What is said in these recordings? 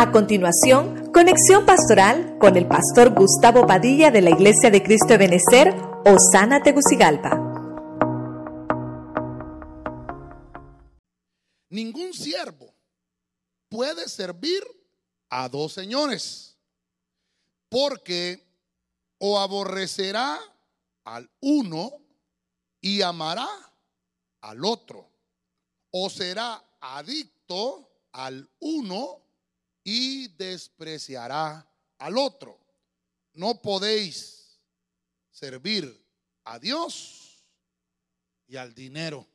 A continuación, conexión pastoral con el pastor Gustavo Padilla de la Iglesia de Cristo de Benecer, Osana Tegucigalpa. Ningún siervo puede servir a dos señores, porque o aborrecerá al uno y amará al otro, o será adicto al uno y despreciará al otro. No podéis servir a Dios y al dinero.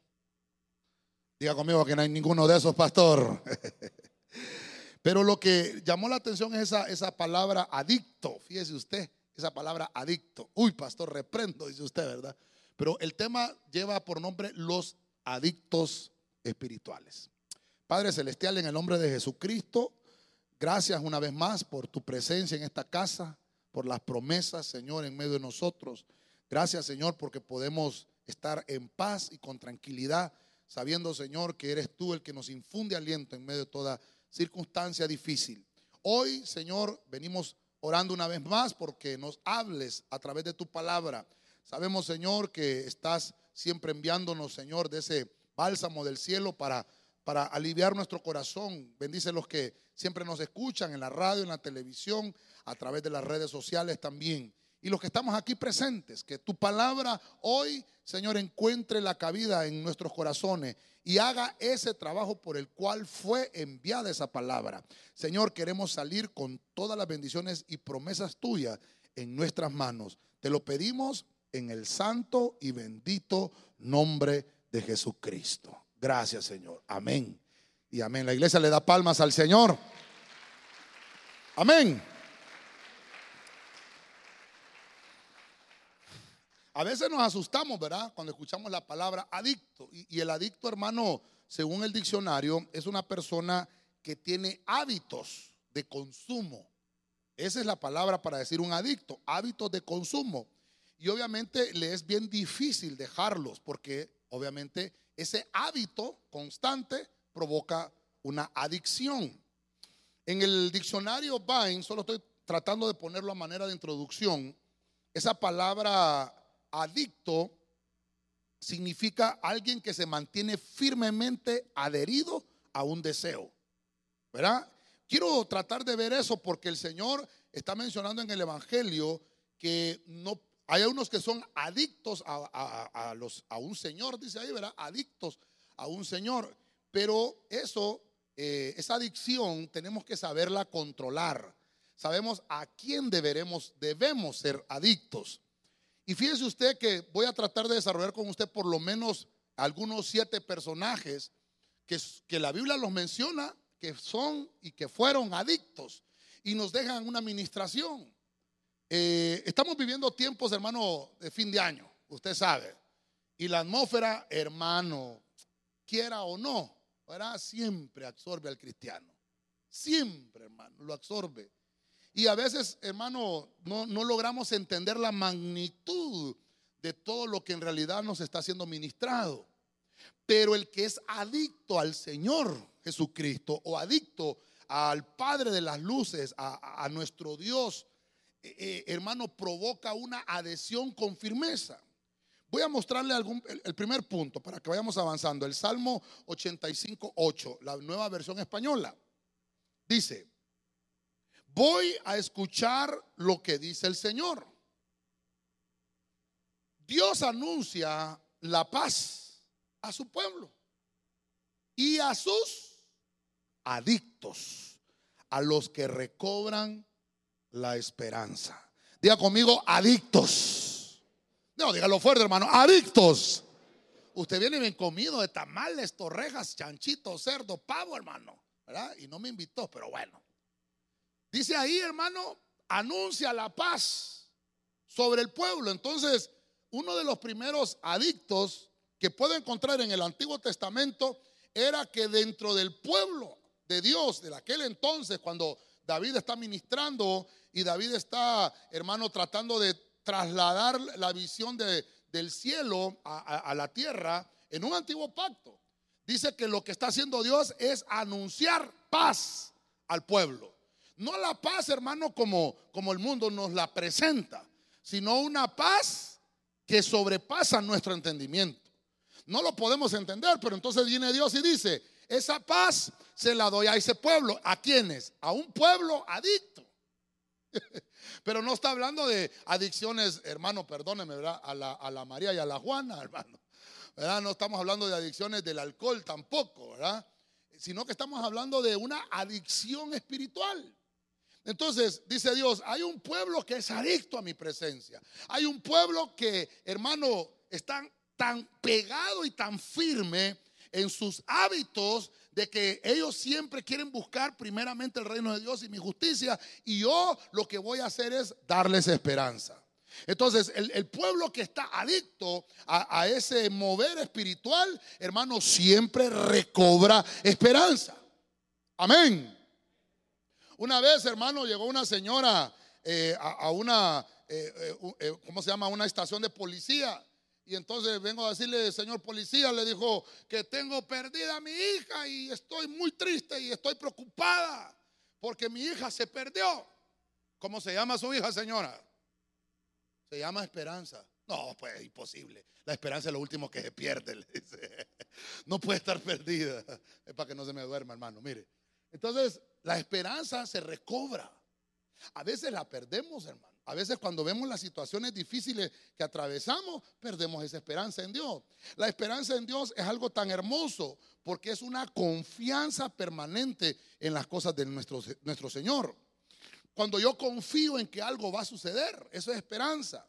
Diga conmigo que no hay ninguno de esos, pastor. Pero lo que llamó la atención es esa, esa palabra adicto. Fíjese usted, esa palabra adicto. Uy, pastor, reprendo, dice usted, ¿verdad? Pero el tema lleva por nombre los adictos espirituales. Padre Celestial, en el nombre de Jesucristo, gracias una vez más por tu presencia en esta casa, por las promesas, Señor, en medio de nosotros. Gracias, Señor, porque podemos estar en paz y con tranquilidad, sabiendo, Señor, que eres tú el que nos infunde aliento en medio de toda circunstancia difícil. Hoy, Señor, venimos orando una vez más porque nos hables a través de tu palabra. Sabemos, Señor, que estás siempre enviándonos, Señor, de ese bálsamo del cielo para, para aliviar nuestro corazón. Bendice los que siempre nos escuchan en la radio, en la televisión, a través de las redes sociales también. Y los que estamos aquí presentes, que tu palabra hoy, Señor, encuentre la cabida en nuestros corazones y haga ese trabajo por el cual fue enviada esa palabra. Señor, queremos salir con todas las bendiciones y promesas tuyas en nuestras manos. Te lo pedimos en el santo y bendito nombre de Jesucristo. Gracias, Señor. Amén. Y amén. La iglesia le da palmas al Señor. Amén. A veces nos asustamos, ¿verdad? Cuando escuchamos la palabra adicto. Y, el adicto, hermano, según el diccionario, es una persona que tiene hábitos de consumo. Esa es la palabra para decir un adicto, hábitos de consumo. Y obviamente le es bien difícil dejarlos porque obviamente ese hábito constante provoca una adicción. En el diccionario Vine, solo estoy tratando de ponerlo a manera de introducción, esa palabra adicto significa alguien que se mantiene firmemente adherido a un deseo. ¿Verdad? Quiero tratar de ver eso porque el Señor está mencionando en el Evangelio que no hay unos que son adictos a, los, a un señor, dice ahí, ¿verdad? Adictos a un señor. Pero eso, eh, esa adicción, tenemos que saberla controlar. Sabemos a quién deberemos, debemos ser adictos. Y fíjese usted que voy a tratar de desarrollar con usted por lo menos algunos siete personajes que, la Biblia los menciona, que son y que fueron adictos y nos dejan una administración. Eh, estamos viviendo tiempos, hermano, de fin de año, usted sabe. Y la atmósfera, hermano, quiera o no, siempre absorbe al cristiano. Siempre, hermano, lo absorbe. Y a veces, hermano, no, logramos entender la magnitud de todo lo que en realidad nos está siendo ministrado. Pero el que es adicto al Señor Jesucristo o adicto al Padre de las Luces, a, nuestro Dios, eh, eh, hermano, provoca una adhesión con firmeza. Voy a mostrarle algún, el, el, primer punto para que vayamos avanzando. El Salmo 85, 8, la nueva versión española. Dice, voy a escuchar lo que dice el Señor. Dios anuncia la paz a su pueblo y a sus adictos, a los que recobran la esperanza. Diga conmigo, adictos. No, dígalo fuerte, hermano, adictos. Usted viene bien comido de tamales, torrejas, chanchitos, cerdo, pavo, hermano. Y no me invitó, pero bueno. Dice ahí, hermano, anuncia la paz sobre el pueblo. Entonces, uno de los primeros adictos que puedo encontrar en el Antiguo Testamento era que dentro del pueblo de Dios de aquel entonces, cuando David está ministrando y David está, hermano, tratando de trasladar la visión de, del cielo a, la tierra en un antiguo pacto. Dice que lo que está haciendo Dios es anunciar paz al pueblo. No la paz, hermano, como, como el mundo nos la presenta, sino una paz que sobrepasa nuestro entendimiento. No lo podemos entender, pero entonces viene Dios y dice, esa paz se la doy a ese pueblo. ¿A quiénes? A un pueblo adicto. Pero no está hablando de adicciones, hermano, perdóneme, ¿verdad? A la, María y a la Juana, hermano. ¿verdad? No estamos hablando de adicciones del alcohol tampoco, ¿verdad? Sino que estamos hablando de una adicción espiritual. Entonces, dice Dios, hay un pueblo que es adicto a mi presencia. Hay un pueblo que, hermano, está tan pegado y tan firme en sus hábitos de que ellos siempre quieren buscar primeramente el reino de Dios y mi justicia. Y yo lo que voy a hacer es darles esperanza. Entonces, el, pueblo que está adicto a, ese mover espiritual, hermano, siempre recobra esperanza. Amén. Una vez, hermano, llegó una señora eh, a, una, eh, eh, ¿cómo se llama? Una estación de policía. Y entonces vengo a decirle, señor policía, le dijo que tengo perdida a mi hija y estoy muy triste y estoy preocupada porque mi hija se perdió. ¿Cómo se llama su hija, señora? Se llama Esperanza. No, pues imposible. La esperanza es lo último que se pierde. No puede estar perdida. Es para que no se me duerma, hermano. Mire. Entonces, la esperanza se recobra. A veces la perdemos, hermano. A veces cuando vemos las situaciones difíciles que atravesamos, perdemos esa esperanza en Dios. La esperanza en Dios es algo tan hermoso porque es una confianza permanente en las cosas de nuestro, nuestro Señor. Cuando yo confío en que algo va a suceder, eso es esperanza.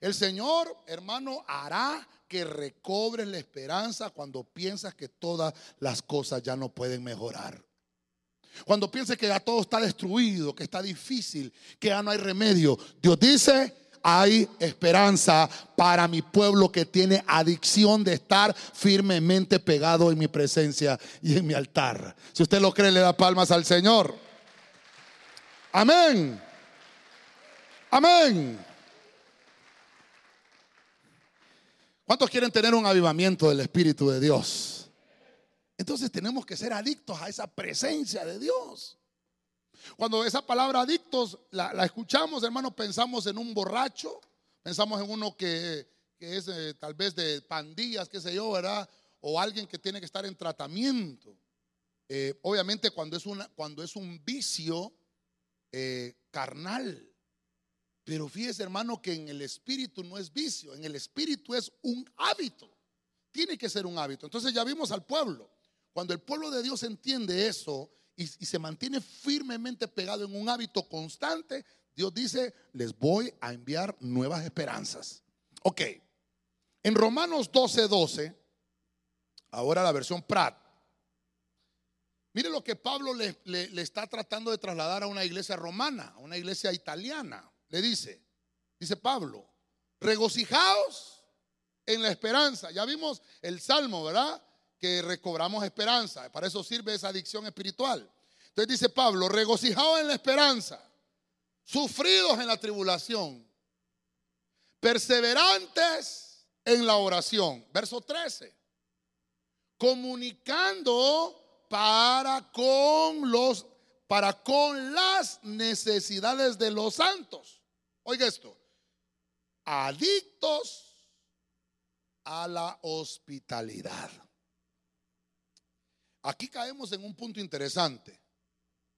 El Señor, hermano, hará que recobres la esperanza cuando piensas que todas las cosas ya no pueden mejorar. Cuando piense que ya todo está destruido, que está difícil, que ya no hay remedio, Dios dice, hay esperanza para mi pueblo que tiene adicción de estar firmemente pegado en mi presencia y en mi altar. Si usted lo cree, le da palmas al Señor. Amén. Amén. ¿Cuántos quieren tener un avivamiento del Espíritu de Dios? Entonces tenemos que ser adictos a esa presencia de Dios. Cuando esa palabra adictos la, escuchamos, hermano, pensamos en un borracho, pensamos en uno que, es eh, tal vez de pandillas, qué sé yo, ¿verdad? O alguien que tiene que estar en tratamiento. Eh, obviamente cuando es, una, cuando es un vicio eh, carnal. Pero fíjese, hermano, que en el espíritu no es vicio, en el espíritu es un hábito. Tiene que ser un hábito. Entonces ya vimos al pueblo. Cuando el pueblo de Dios entiende eso y, se mantiene firmemente pegado en un hábito constante, Dios dice, les voy a enviar nuevas esperanzas. Ok, en Romanos 12, 12, ahora la versión Prat, mire lo que Pablo le, le, está tratando de trasladar a una iglesia romana, a una iglesia italiana. Le dice, dice Pablo, regocijaos en la esperanza. Ya vimos el salmo, ¿verdad? Que recobramos esperanza. Para eso sirve esa adicción espiritual. Entonces dice Pablo, regocijados en la esperanza, sufridos en la tribulación, perseverantes en la oración. Verso 13. Comunicando para con los para con las necesidades de los santos. Oiga esto. Adictos a la hospitalidad. Aquí caemos en un punto interesante.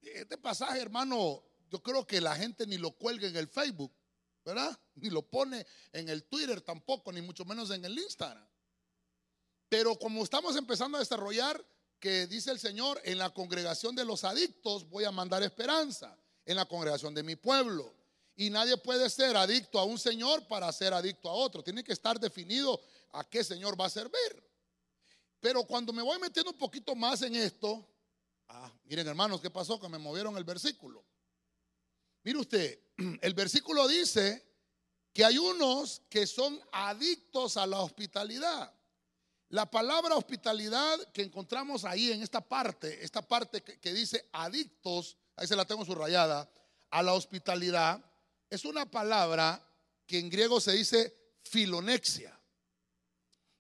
Este pasaje, hermano, yo creo que la gente ni lo cuelga en el Facebook, ¿verdad? Ni lo pone en el Twitter tampoco, ni mucho menos en el Instagram. Pero como estamos empezando a desarrollar, que dice el Señor, en la congregación de los adictos voy a mandar esperanza, en la congregación de mi pueblo. Y nadie puede ser adicto a un Señor para ser adicto a otro. Tiene que estar definido a qué Señor va a servir. Pero cuando me voy metiendo un poquito más en esto, ah, miren hermanos, ¿qué pasó? Que me movieron el versículo. Mire usted, el versículo dice que hay unos que son adictos a la hospitalidad. La palabra hospitalidad que encontramos ahí en esta parte, esta parte que, que dice adictos, ahí se la tengo subrayada, a la hospitalidad, es una palabra que en griego se dice filonexia.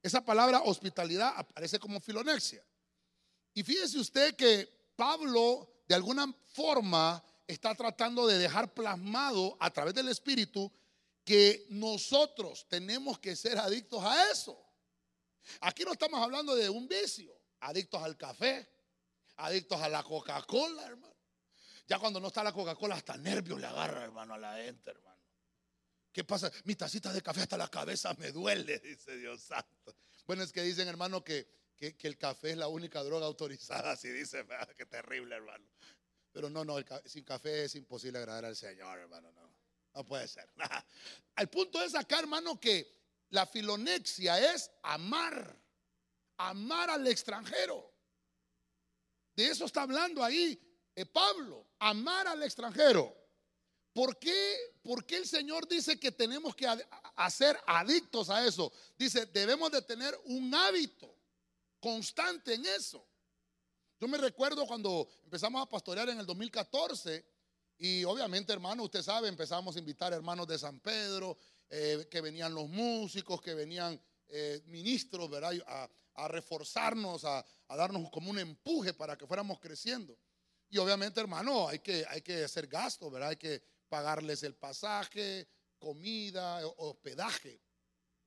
Esa palabra hospitalidad aparece como filonexia. Y fíjese usted que Pablo, de alguna forma, está tratando de dejar plasmado a través del Espíritu que nosotros tenemos que ser adictos a eso. Aquí no estamos hablando de un vicio, adictos al café, adictos a la Coca-Cola, hermano. Ya cuando no está la Coca-Cola, hasta nervios le agarra, hermano, a la gente, hermano. ¿Qué pasa? Mi tacita de café hasta la cabeza me duele, dice Dios santo. Bueno, es que dicen, hermano, que, que, el café es la única droga autorizada, así dice, qué terrible, hermano. Pero no, no, sin café es imposible agradar al Señor, hermano, no. No puede ser. El punto es acá, hermano, que la filonexia es amar, amar al extranjero. De eso está hablando ahí eh, Pablo, amar al extranjero. ¿Por qué, ¿Por qué el Señor dice que tenemos que hacer adictos a eso? Dice, debemos de tener un hábito constante en eso. Yo me recuerdo cuando empezamos a pastorear en el 2014 y obviamente, hermano, usted sabe, empezamos a invitar hermanos de San Pedro, eh, que venían los músicos, que venían eh, ministros, ¿verdad? A, reforzarnos, a, darnos como un empuje para que fuéramos creciendo. Y obviamente, hermano, hay que, hay que hacer gasto, ¿verdad? Hay que pagarles el pasaje, comida, hospedaje.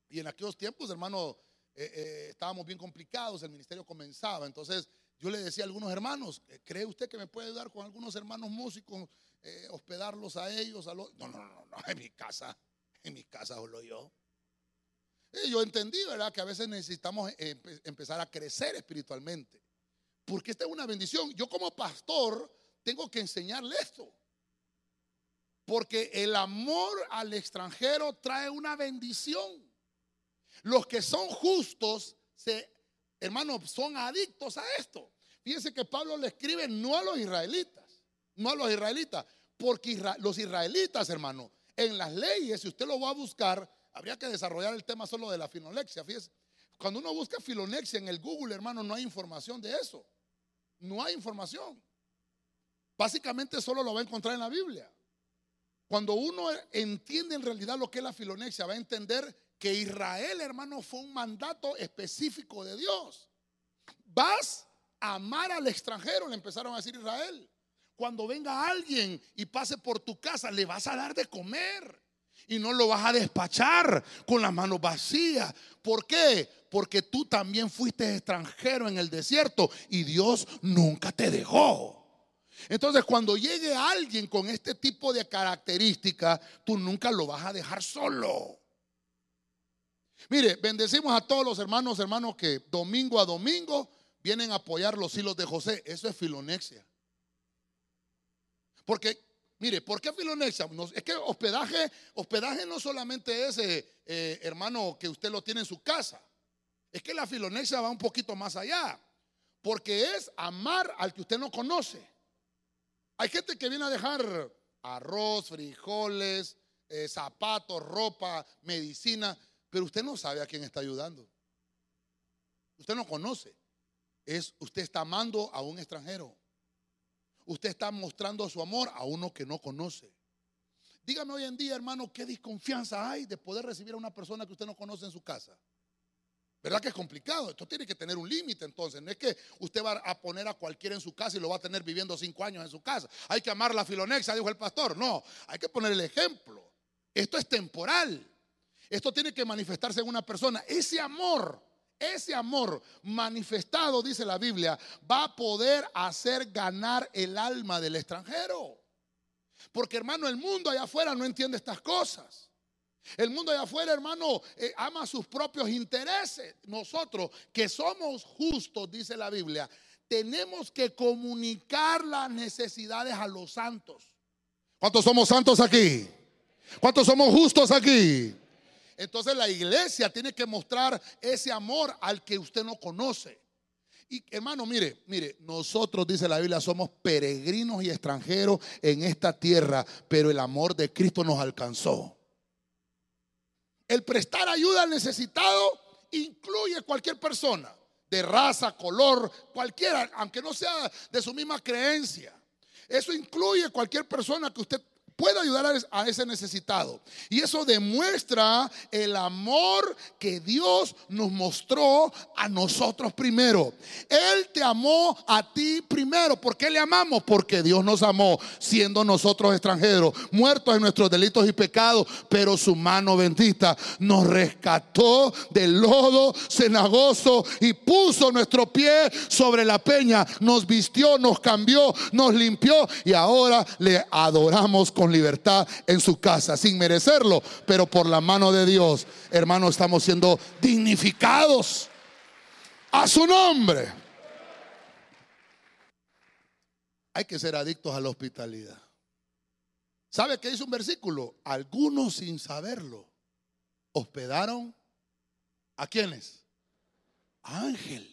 Y en aquellos tiempos, hermano, eh, estábamos bien complicados, el ministerio comenzaba. Entonces, yo le decía a algunos hermanos, ¿cree usted que me puede ayudar con algunos hermanos músicos, eh, hospedarlos a ellos? A los... No, no, no, no, en mi casa, en mi casa solo yo. Y yo entendí, ¿verdad? Que a veces necesitamos eh, empezar a crecer espiritualmente. Porque esta es una bendición. Yo como pastor tengo que enseñarle esto. Porque el amor al extranjero trae una bendición. Los que son justos se hermanos, son adictos a esto. Fíjense que Pablo le escribe no a los israelitas, no a los israelitas, porque los israelitas, hermano, en las leyes, si usted lo va a buscar, habría que desarrollar el tema solo de la filonexia. Cuando uno busca filonexia en el Google, hermano, no hay información de eso. No hay información. Básicamente solo lo va a encontrar en la Biblia. Cuando uno entiende en realidad lo que es la filonexia, va a entender que Israel, hermano, fue un mandato específico de Dios. Vas a amar al extranjero, le empezaron a decir Israel. Cuando venga alguien y pase por tu casa, le vas a dar de comer. Y no lo vas a despachar con las manos vacías. ¿Por qué? Porque tú también fuiste extranjero en el desierto y Dios nunca te dejó. Entonces, cuando llegue alguien con este tipo de características, tú nunca lo vas a dejar solo. Mire, bendecimos a todos los hermanos, hermanos que domingo a domingo vienen a apoyar los hilos de José. Eso es filonexia. Porque, mire, ¿por qué filonexia? es que hospedaje, hospedaje no solamente es, eh, eh, hermano, que usted lo tiene en su casa. Es que la filonexia va un poquito más allá. Porque es amar al que usted no conoce. Hay gente que viene a dejar arroz, frijoles, eh, zapatos, ropa, medicina pero usted no sabe a quién está ayudando. Usted no conoce. Es usted está amando a un extranjero. Usted está mostrando su amor a uno que no conoce. Dígame hoy en día, hermano, qué desconfianza hay de poder recibir a una persona que usted no conoce en su casa. ¿Verdad que es complicado? Esto tiene que tener un límite entonces. No es que usted va a poner a cualquiera en su casa y lo va a tener viviendo cinco años en su casa. Hay que amar la filonexa, dijo el pastor. No, hay que poner el ejemplo. Esto es temporal. Esto tiene que manifestarse en una persona. Ese amor, ese amor manifestado, dice la Biblia, va a poder hacer ganar el alma del extranjero. Porque hermano, el mundo allá afuera no entiende estas cosas. El mundo allá afuera, hermano, eh, ama sus propios intereses. Nosotros, que somos justos, dice la Biblia, tenemos que comunicar las necesidades a los santos. ¿Cuántos somos santos aquí? ¿Cuántos somos justos aquí? Entonces la iglesia tiene que mostrar ese amor al que usted no conoce. Y hermano, mire, mire, nosotros, dice la Biblia, somos peregrinos y extranjeros en esta tierra, pero el amor de Cristo nos alcanzó. El prestar ayuda al necesitado incluye cualquier persona, de raza, color, cualquiera, aunque no sea de su misma creencia. Eso incluye cualquier persona que usted puede ayudar a ese necesitado. Y eso demuestra el amor que Dios nos mostró a nosotros primero. Él te amó a ti primero. ¿Por qué le amamos? Porque Dios nos amó siendo nosotros extranjeros, muertos en nuestros delitos y pecados, pero su mano bendita nos rescató del lodo cenagoso y puso nuestro pie sobre la peña, nos vistió, nos cambió, nos limpió y ahora le adoramos con libertad en su casa, sin merecerlo, pero por la mano de Dios, hermano, estamos siendo dignificados a su nombre. Hay que ser adictos a la hospitalidad. ¿Sabe qué dice un versículo? Algunos sin saberlo hospedaron a quienes? Ángeles.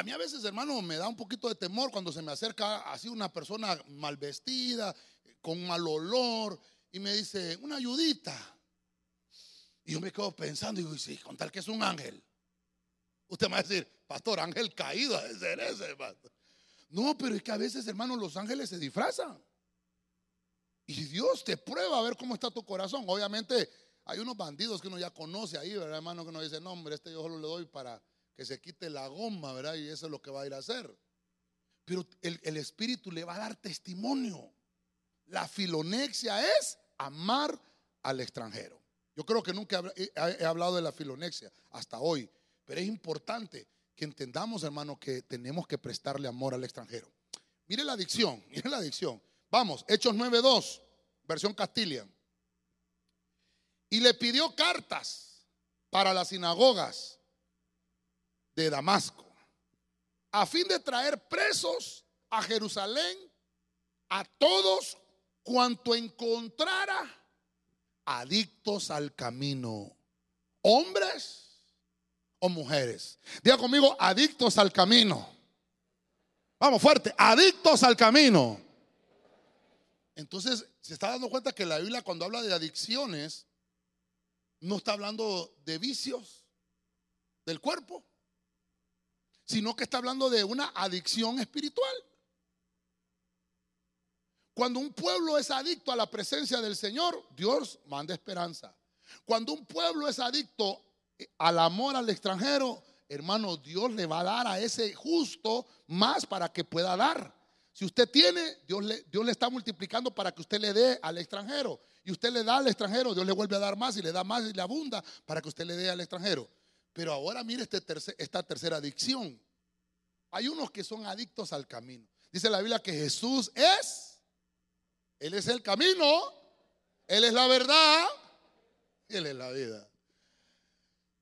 A mí a veces, hermano, me da un poquito de temor cuando se me acerca así una persona mal vestida, con mal olor, y me dice, una ayudita. Y yo me quedo pensando y digo, sí, con tal que es un ángel. Usted me va a decir, pastor, ángel caído de ser ese, hermano. No, pero es que a veces, hermano, los ángeles se disfrazan. Y Dios te prueba a ver cómo está tu corazón. Obviamente, hay unos bandidos que uno ya conoce ahí, ¿verdad, hermano? Que uno dice, no, hombre, este yo solo le doy para que se quite la goma, ¿verdad? Y eso es lo que va a ir a hacer. Pero el, Espíritu le va a dar testimonio. La filonexia es amar al extranjero. Yo creo que nunca he, hablado de la filonexia hasta hoy, pero es importante que entendamos, hermano, que tenemos que prestarle amor al extranjero. Mire la adicción, mire la adicción. Vamos, Hechos 9.2, versión Castilla. Y le pidió cartas para las sinagogas de Damasco, a fin de traer presos a Jerusalén a todos cuanto encontrara adictos al camino, hombres o mujeres. Diga conmigo, adictos al camino. Vamos fuerte, adictos al camino. Entonces, se está dando cuenta que la Biblia cuando habla de adicciones, no está hablando de vicios del cuerpo, sino que está hablando de una adicción espiritual. Cuando un pueblo es adicto a la presencia del Señor, Dios manda esperanza. Cuando un pueblo es adicto al amor al extranjero, hermano, Dios le va a dar a ese justo más para que pueda dar. Si usted tiene, Dios le, Dios le está multiplicando para que usted le dé al extranjero. Y usted le da al extranjero, Dios le vuelve a dar más y le da más y le abunda para que usted le dé al extranjero. Pero ahora mire este esta tercera adicción. Hay unos que son adictos al camino. Dice la Biblia que Jesús es, Él es el camino, Él es la verdad, Él es la vida.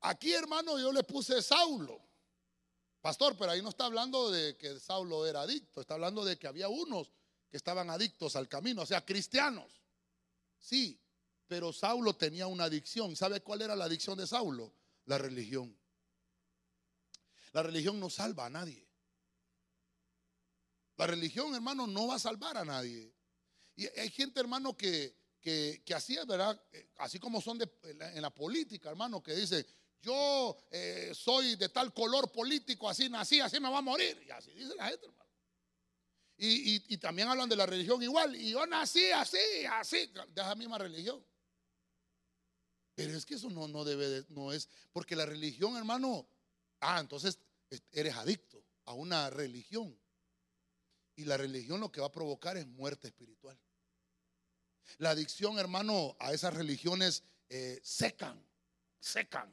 Aquí, hermano, yo le puse Saulo. Pastor, pero ahí no está hablando de que Saulo era adicto, está hablando de que había unos que estaban adictos al camino, o sea, cristianos. Sí, pero Saulo tenía una adicción. ¿Sabe cuál era la adicción de Saulo? La religión. La religión no salva a nadie. La religión, hermano, no va a salvar a nadie. Y hay gente, hermano, que, que, así es, ¿verdad? Eh, así como son en la política, hermano, que dice, yo eh, soy de tal color político, así nací, así me va a morir. Y así dice la gente, hermano. Y, y, también hablan de la religión igual. Y yo nací así, así, de esa misma religión. Pero es que eso no, no debe, no es, porque la religión, hermano, ah, entonces eres adicto a una religión. Y la religión lo que va a provocar es muerte espiritual. La adicción, hermano, a esas religiones eh, secan, secan.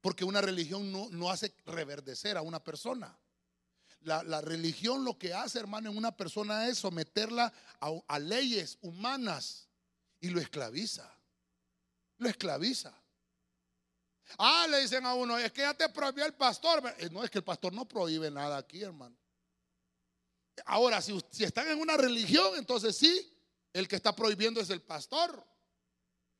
Porque una religión no, hace reverdecer a una persona. La, religión lo que hace, hermano, en una persona es someterla a, a leyes humanas y lo esclaviza. Lo esclaviza. Ah, le dicen a uno, es que ya te prohibió el pastor. Eh, no, es que el pastor no prohíbe nada aquí, hermano. Ahora, si, si están en una religión, entonces sí, el que está prohibiendo es el pastor.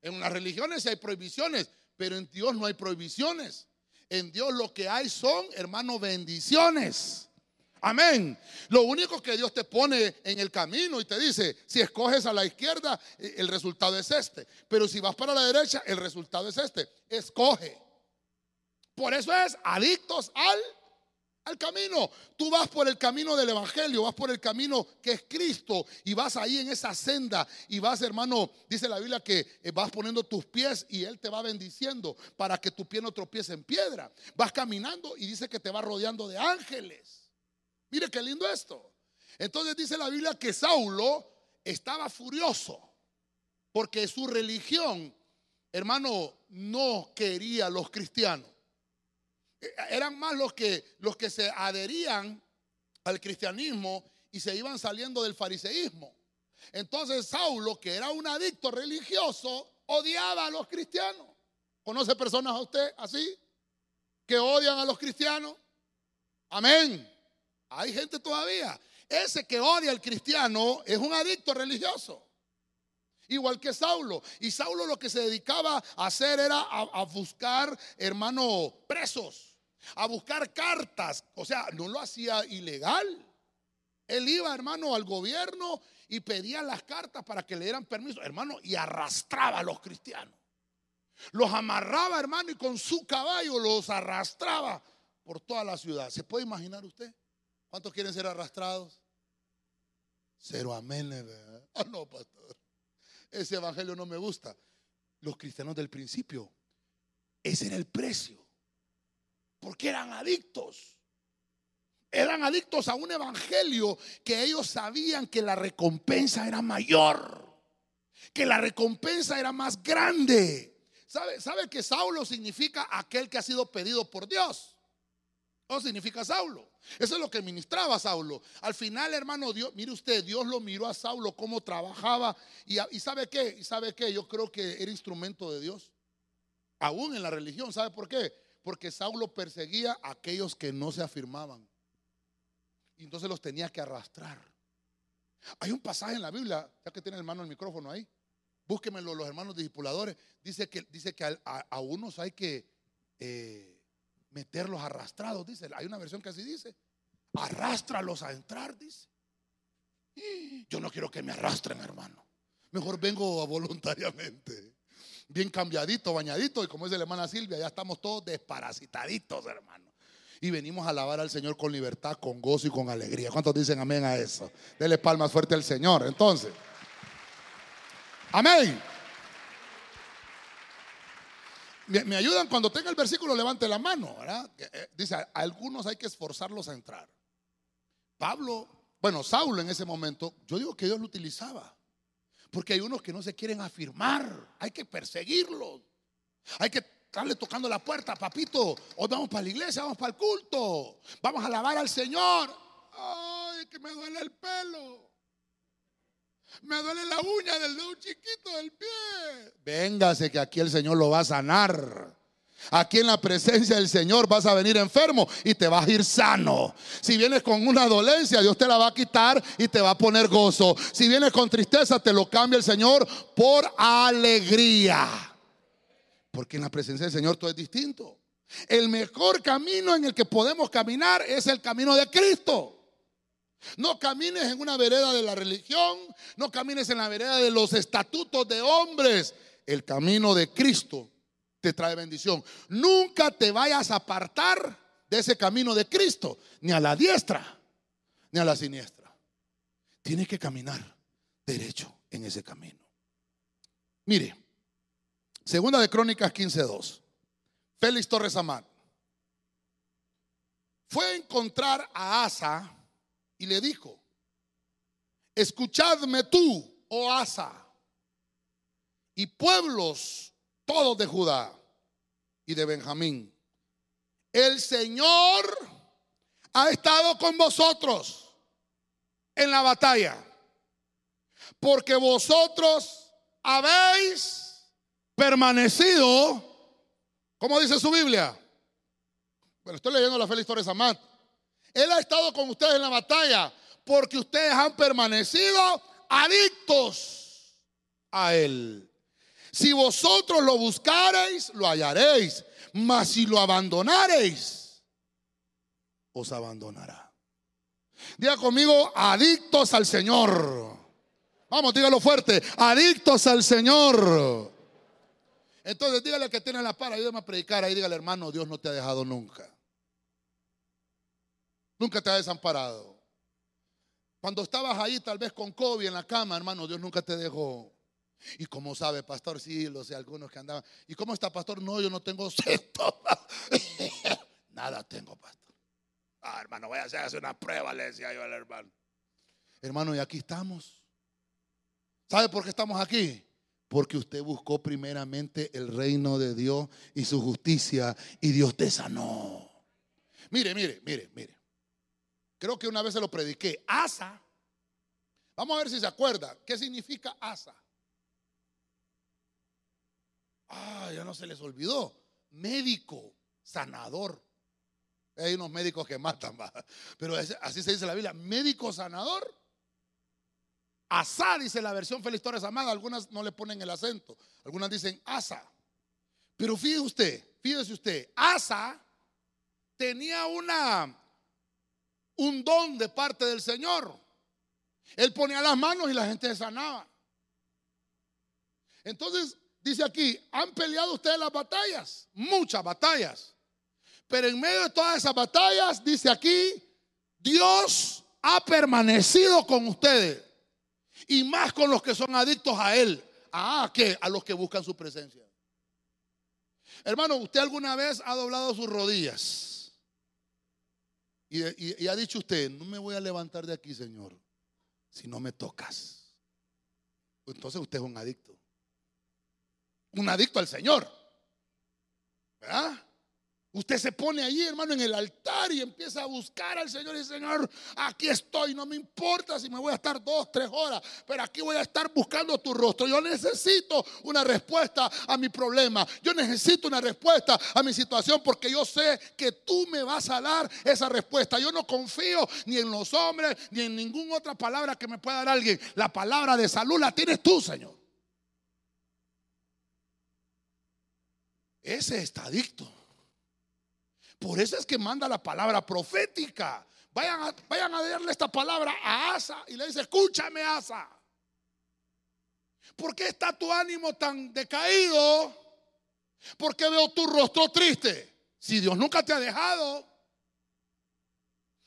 En unas religiones sí hay prohibiciones, pero en Dios no hay prohibiciones. En Dios lo que hay son, hermano, bendiciones. Amén. Lo único que Dios te pone en el camino y te dice, si escoges a la izquierda, eh, el resultado es este. Pero si vas para la derecha, el resultado es este. Escoge. Por eso es adictos al al camino. Tú vas por el camino del Evangelio, vas por el camino que es Cristo y vas ahí en esa senda y vas, hermano, dice la Biblia que eh, vas poniendo tus pies y Él te va bendiciendo para que tu pie no tropiece en piedra. Vas caminando y dice que te va rodeando de ángeles. Mire qué lindo esto. Entonces dice la Biblia que Saulo estaba furioso porque su religión, hermano, no quería los cristianos. Eh, eran más los que, los que se adherían al cristianismo y se iban saliendo del fariseísmo. Entonces Saulo, que era un adicto religioso, odiaba a los cristianos. ¿Conoce personas a usted así? Que odian a los cristianos. Amén. Hay gente todavía. Ese que odia al cristiano es un adicto religioso. Igual que Saulo. Y Saulo lo que se dedicaba a hacer era a, buscar, hermano, presos a buscar cartas. O sea, no lo hacía ilegal. Él iba, hermano, al gobierno y pedía las cartas para que le dieran permiso, hermano, y arrastraba a los cristianos. Los amarraba, hermano, y con su caballo los arrastraba por toda la ciudad. ¿Se puede imaginar usted? ¿Cuántos quieren ser arrastrados? Cero amén. Ah, no, pastor. Ese evangelio no me gusta. Los cristianos del principio, ese era el precio porque eran adictos. Eran adictos a un evangelio que ellos sabían que la recompensa era mayor, que la recompensa era más grande. ¿Sabe, ¿Sabe que Saulo significa aquel que ha sido pedido por Dios? No significa Saulo. Eso es lo que ministraba Saulo. Al final, hermano, Dios, mire usted, Dios lo miró a Saulo cómo trabajaba. Y, y sabe qué, y sabe qué, yo creo que era instrumento de Dios. Aún en la religión, ¿sabe por qué? Porque Saulo perseguía a aquellos que no se afirmaban. Y entonces los tenía que arrastrar. Hay un pasaje en la Biblia, ya que tiene hermano el micrófono ahí. Búsquemelo los hermanos discipuladores. Dice que, dice que a, unos hay que eh, meterlos arrastrados, dice. Hay una versión que así dice. Arrástralos a entrar, dice. Yo no quiero que me arrastren, hermano. Mejor vengo voluntariamente bien cambiadito, bañadito, y como dice la hermana Silvia, ya estamos todos desparasitaditos, hermano. Y venimos a alabar al Señor con libertad, con gozo y con alegría. ¿Cuántos dicen amén a eso? Dele palmas fuerte al Señor. Entonces, amén. Me, ayudan cuando tenga el versículo, levante la mano, ¿verdad? Eh, dice, a algunos hay que esforzarlos a entrar. Pablo, bueno, Saulo en ese momento, yo digo que Dios lo utilizaba. Porque hay unos que no se quieren afirmar. Hay que perseguirlos. Hay que estarle tocando la puerta, papito. Hoy vamos para la iglesia, vamos para el culto. Vamos a alabar al Señor. Ay, que me duele el pelo. Me duele la uña del dedo chiquito del pie. Véngase que aquí el Señor lo va a sanar. Aquí en la presencia del Señor vas a venir enfermo y te vas a ir sano. Si vienes con una dolencia, Dios te la va a quitar y te va a poner gozo. Si vienes con tristeza, te lo cambia el Señor por alegría. Porque en la presencia del Señor todo es distinto. El mejor camino en el que podemos caminar es el camino de Cristo. No camines en una vereda de la religión, no camines en la vereda de los estatutos de hombres. El camino de Cristo te trae bendición. Nunca te vayas a apartar de ese camino de Cristo, ni a la diestra, ni a la siniestra. Tienes que caminar derecho en ese camino. Mire, segunda de Crónicas 15:2. Félix Torres Amar fue a encontrar a Asa y le dijo: Escuchadme tú, oh Asa, y pueblos todos de Judá y de Benjamín. El Señor ha estado con vosotros en la batalla, porque vosotros habéis permanecido, ¿cómo dice su Biblia? Bueno, estoy leyendo la feliz Torres Amat. Él ha estado con ustedes en la batalla porque ustedes han permanecido adictos a Él. Si vosotros lo buscareis, lo hallaréis. Mas si lo abandonareis, os abandonará. Diga conmigo, adictos al Señor. Vamos, dígalo fuerte, adictos al Señor. Entonces dígale que tiene la para, ayúdame a predicar ahí, dígale hermano, Dios no te ha dejado nunca. Nunca te ha desamparado. Cuando estabas ahí tal vez con COVID en la cama, hermano, Dios nunca te dejó. ¿Y cómo sabe, pastor? Sí, lo sé, algunos que andaban. ¿Y cómo está, pastor? No, yo no tengo sexto. Nada tengo, pastor. Ah, hermano, voy a hacer una prueba, le decía yo al hermano. Hermano, y aquí estamos. ¿Sabe por qué estamos aquí? Porque usted buscó primeramente el reino de Dios y su justicia y Dios te sanó. Mire, mire, mire, mire. Creo que una vez se lo prediqué. Asa. Vamos a ver si se acuerda. ¿Qué significa asa? Ah, ya no se les olvidó. Médico, sanador. Hay unos médicos que matan, pero así se dice la Biblia. Médico sanador. Asa, dice la versión Feliz Torres Amada. Algunas no le ponen el acento. Algunas dicen asa. Pero fíjese usted, fíjese usted, Asa tenía una, un don de parte del Señor. Él ponía las manos y la gente se sanaba. Entonces, dice aquí, han peleado ustedes las batallas, muchas batallas. Pero en medio de todas esas batallas, dice aquí, Dios ha permanecido con ustedes. Y más con los que son adictos a Él. ¿A qué? A los que buscan su presencia. Hermano, ¿usted alguna vez ha doblado sus rodillas? Y, ha dicho usted, no me voy a levantar de aquí, Señor, si no me tocas. Entonces usted es un adicto. Un adicto al Señor. ¿Verdad? Usted se pone allí, hermano, en el altar y empieza a buscar al Señor y dice, Señor, aquí estoy, no me importa si me voy a estar dos, tres horas, pero aquí voy a estar buscando tu rostro. Yo necesito una respuesta a mi problema. Yo necesito una respuesta a mi situación porque yo sé que tú me vas a dar esa respuesta. Yo no confío ni en los hombres ni en ninguna otra palabra que me pueda dar alguien. La palabra de salud la tienes tú, Señor. Ese está adicto. Por eso es que manda la palabra profética. Vayan a, vayan a darle esta palabra a Asa y le dice, escúchame Asa. ¿Por qué está tu ánimo tan decaído? ¿Por qué veo tu rostro triste? Si Dios nunca te ha dejado,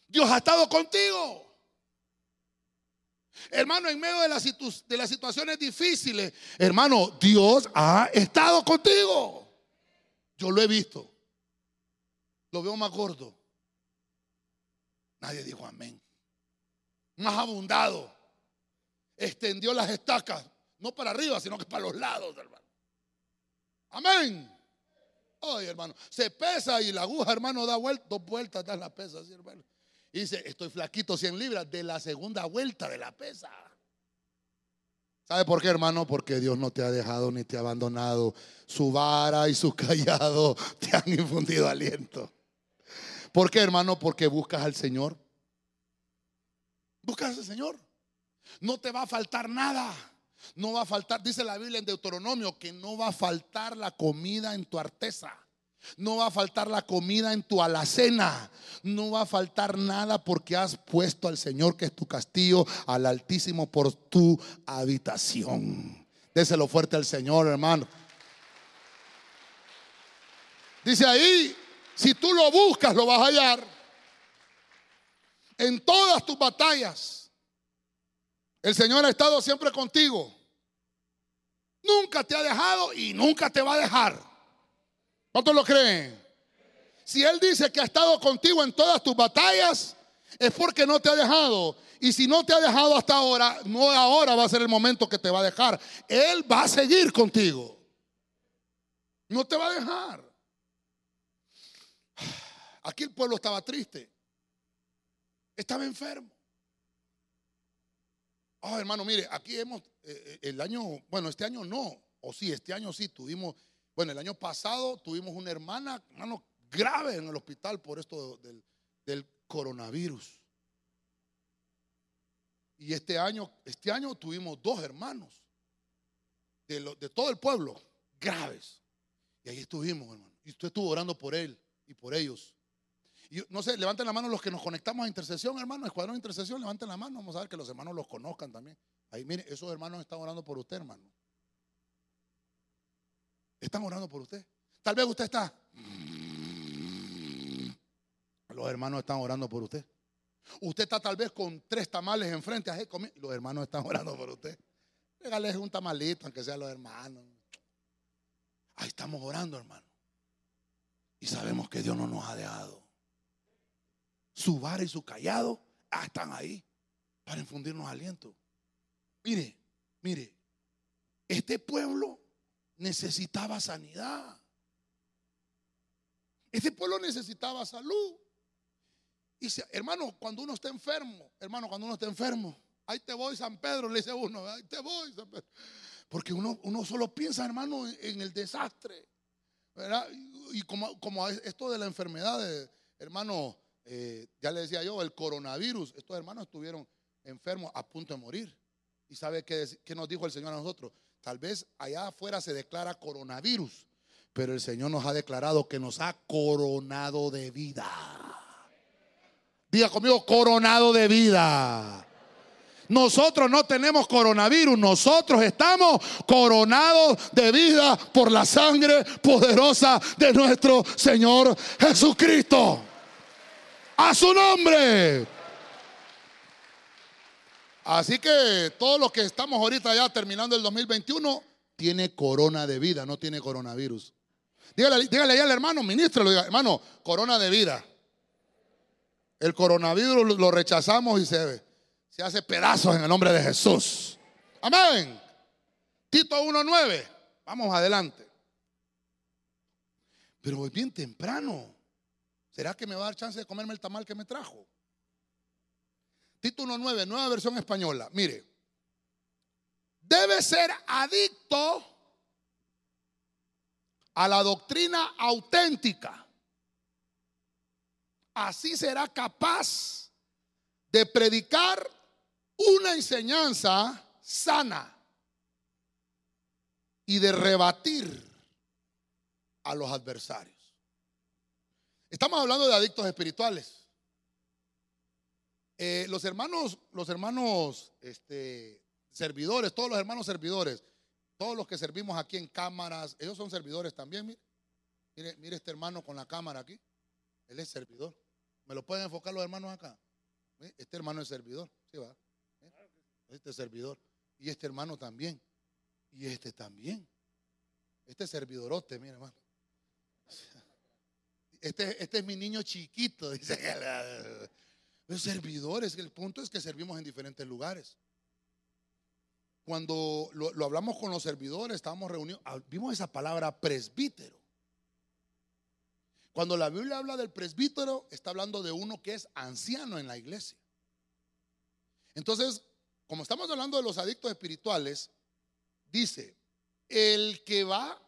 Dios ha estado contigo. Hermano, en medio de las, de las situaciones difíciles, hermano, Dios ha estado contigo. Yo lo he visto lo veo más gordo. Nadie dijo amén. Más abundado. Extendió las estacas, no para arriba, sino que para los lados, hermano. Amén. Ay, hermano, se pesa y la aguja, hermano, da vuelta, dos vueltas da la pesa, ¿sí, hermano. Y dice, estoy flaquito 100 libras de la segunda vuelta de la pesa. ¿Sabe por qué, hermano? Porque Dios no te ha dejado ni te ha abandonado. Su vara y su callado te han infundido aliento. ¿Por qué, hermano? Porque buscas al Señor. Buscas al Señor. No te va a faltar nada. No va a faltar, dice la Biblia en Deuteronomio, que no va a faltar la comida en tu artesa. No va a faltar la comida en tu alacena. No va a faltar nada porque has puesto al Señor, que es tu castillo, al Altísimo por tu habitación. Déselo fuerte al Señor, hermano. Dice ahí, si tú lo buscas, lo vas a hallar. En todas tus batallas, el Señor ha estado siempre contigo. Nunca te ha dejado y nunca te va a dejar. ¿Cuántos lo creen? Si Él dice que ha estado contigo en todas tus batallas, es porque no te ha dejado. Y si no te ha dejado hasta ahora, no ahora va a ser el momento que te va a dejar. Él va a seguir contigo. No te va a dejar. Aquí el pueblo estaba triste. Estaba enfermo. Ah, hermano, mire, aquí hemos, eh, eh, el año, bueno, este año no, o sí, este año sí tuvimos, bueno, el año pasado tuvimos una hermana, hermano, grave en el hospital por esto del, del coronavirus. Y este año, este año tuvimos dos hermanos de, de todo el pueblo, graves. Y ahí estuvimos, hermano. Y usted estuvo orando por él y por ellos. No sé, levanten la mano los que nos conectamos a intercesión, hermano, escuadrón de intercesión, levanten la mano, vamos a ver que los hermanos los conozcan también. Ahí, mire, esos hermanos están orando por usted, hermano. Están orando por usted. Tal vez usted está. Los hermanos están orando por usted. Usted está tal vez con tres tamales enfrente, los hermanos están orando por usted. Regales un tamalito, aunque sea los hermanos. Ahí estamos orando, hermano. Y sabemos que Dios no nos ha dejado. Su vara y su callado ah, están ahí para infundirnos aliento. Mire, mire, este pueblo necesitaba sanidad. Este pueblo necesitaba salud. Y si- hermano, cuando uno está enfermo, hermano, cuando uno está enfermo, ahí te voy, San Pedro, le dice uno, ahí te voy, San Pedro. Porque uno, uno solo piensa, hermano, en, el desastre. ¿verdad? Y, como, como es- esto de la enfermedad, hermano, eh, ya le decía yo, el coronavirus, estos hermanos estuvieron enfermos a punto de morir. ¿Y sabe qué, nos dijo el Señor a nosotros? Tal vez allá afuera se declara coronavirus, pero el Señor nos ha declarado que nos ha coronado de vida. Diga conmigo, coronado de vida. Nosotros no tenemos coronavirus, nosotros estamos coronados de vida por la sangre poderosa de nuestro Señor Jesucristo. A su nombre. Así que todos los que estamos ahorita ya terminando el 2021, tiene corona de vida, no tiene coronavirus. Dígale, dígale allá al hermano, ministro, hermano, corona de vida. El coronavirus lo- lo rechazamos y se, se hace pedazos en el nombre de Jesús. Amén. Tito 1.9. Vamos adelante. Pero es bien temprano. ¿Será que me va a dar chance de comerme el tamal que me trajo? Tito 1.9, nueva versión española. Mire, debe ser adicto a la doctrina auténtica. Así será capaz de predicar una enseñanza sana y de rebatir a los adversarios. Estamos hablando de adictos espirituales. Eh, los hermanos, los hermanos este, servidores, todos los hermanos servidores, todos los que servimos aquí en cámaras, ellos son servidores también. Mire, mire, mire este hermano con la cámara aquí. Él es servidor. ¿Me lo pueden enfocar los hermanos acá? ¿Ve? Este hermano es servidor. Sí, va. ¿Eh? Este es servidor. Y este hermano también. Y este también. Este es servidorote, mire, hermano. Este, este es mi niño chiquito, dice. Los servidores, el punto es que servimos en diferentes lugares. Cuando lo, lo hablamos con los servidores, estábamos reunidos, ah, vimos esa palabra presbítero. Cuando la Biblia habla del presbítero, está hablando de uno que es anciano en la iglesia. Entonces, como estamos hablando de los adictos espirituales, dice, el que va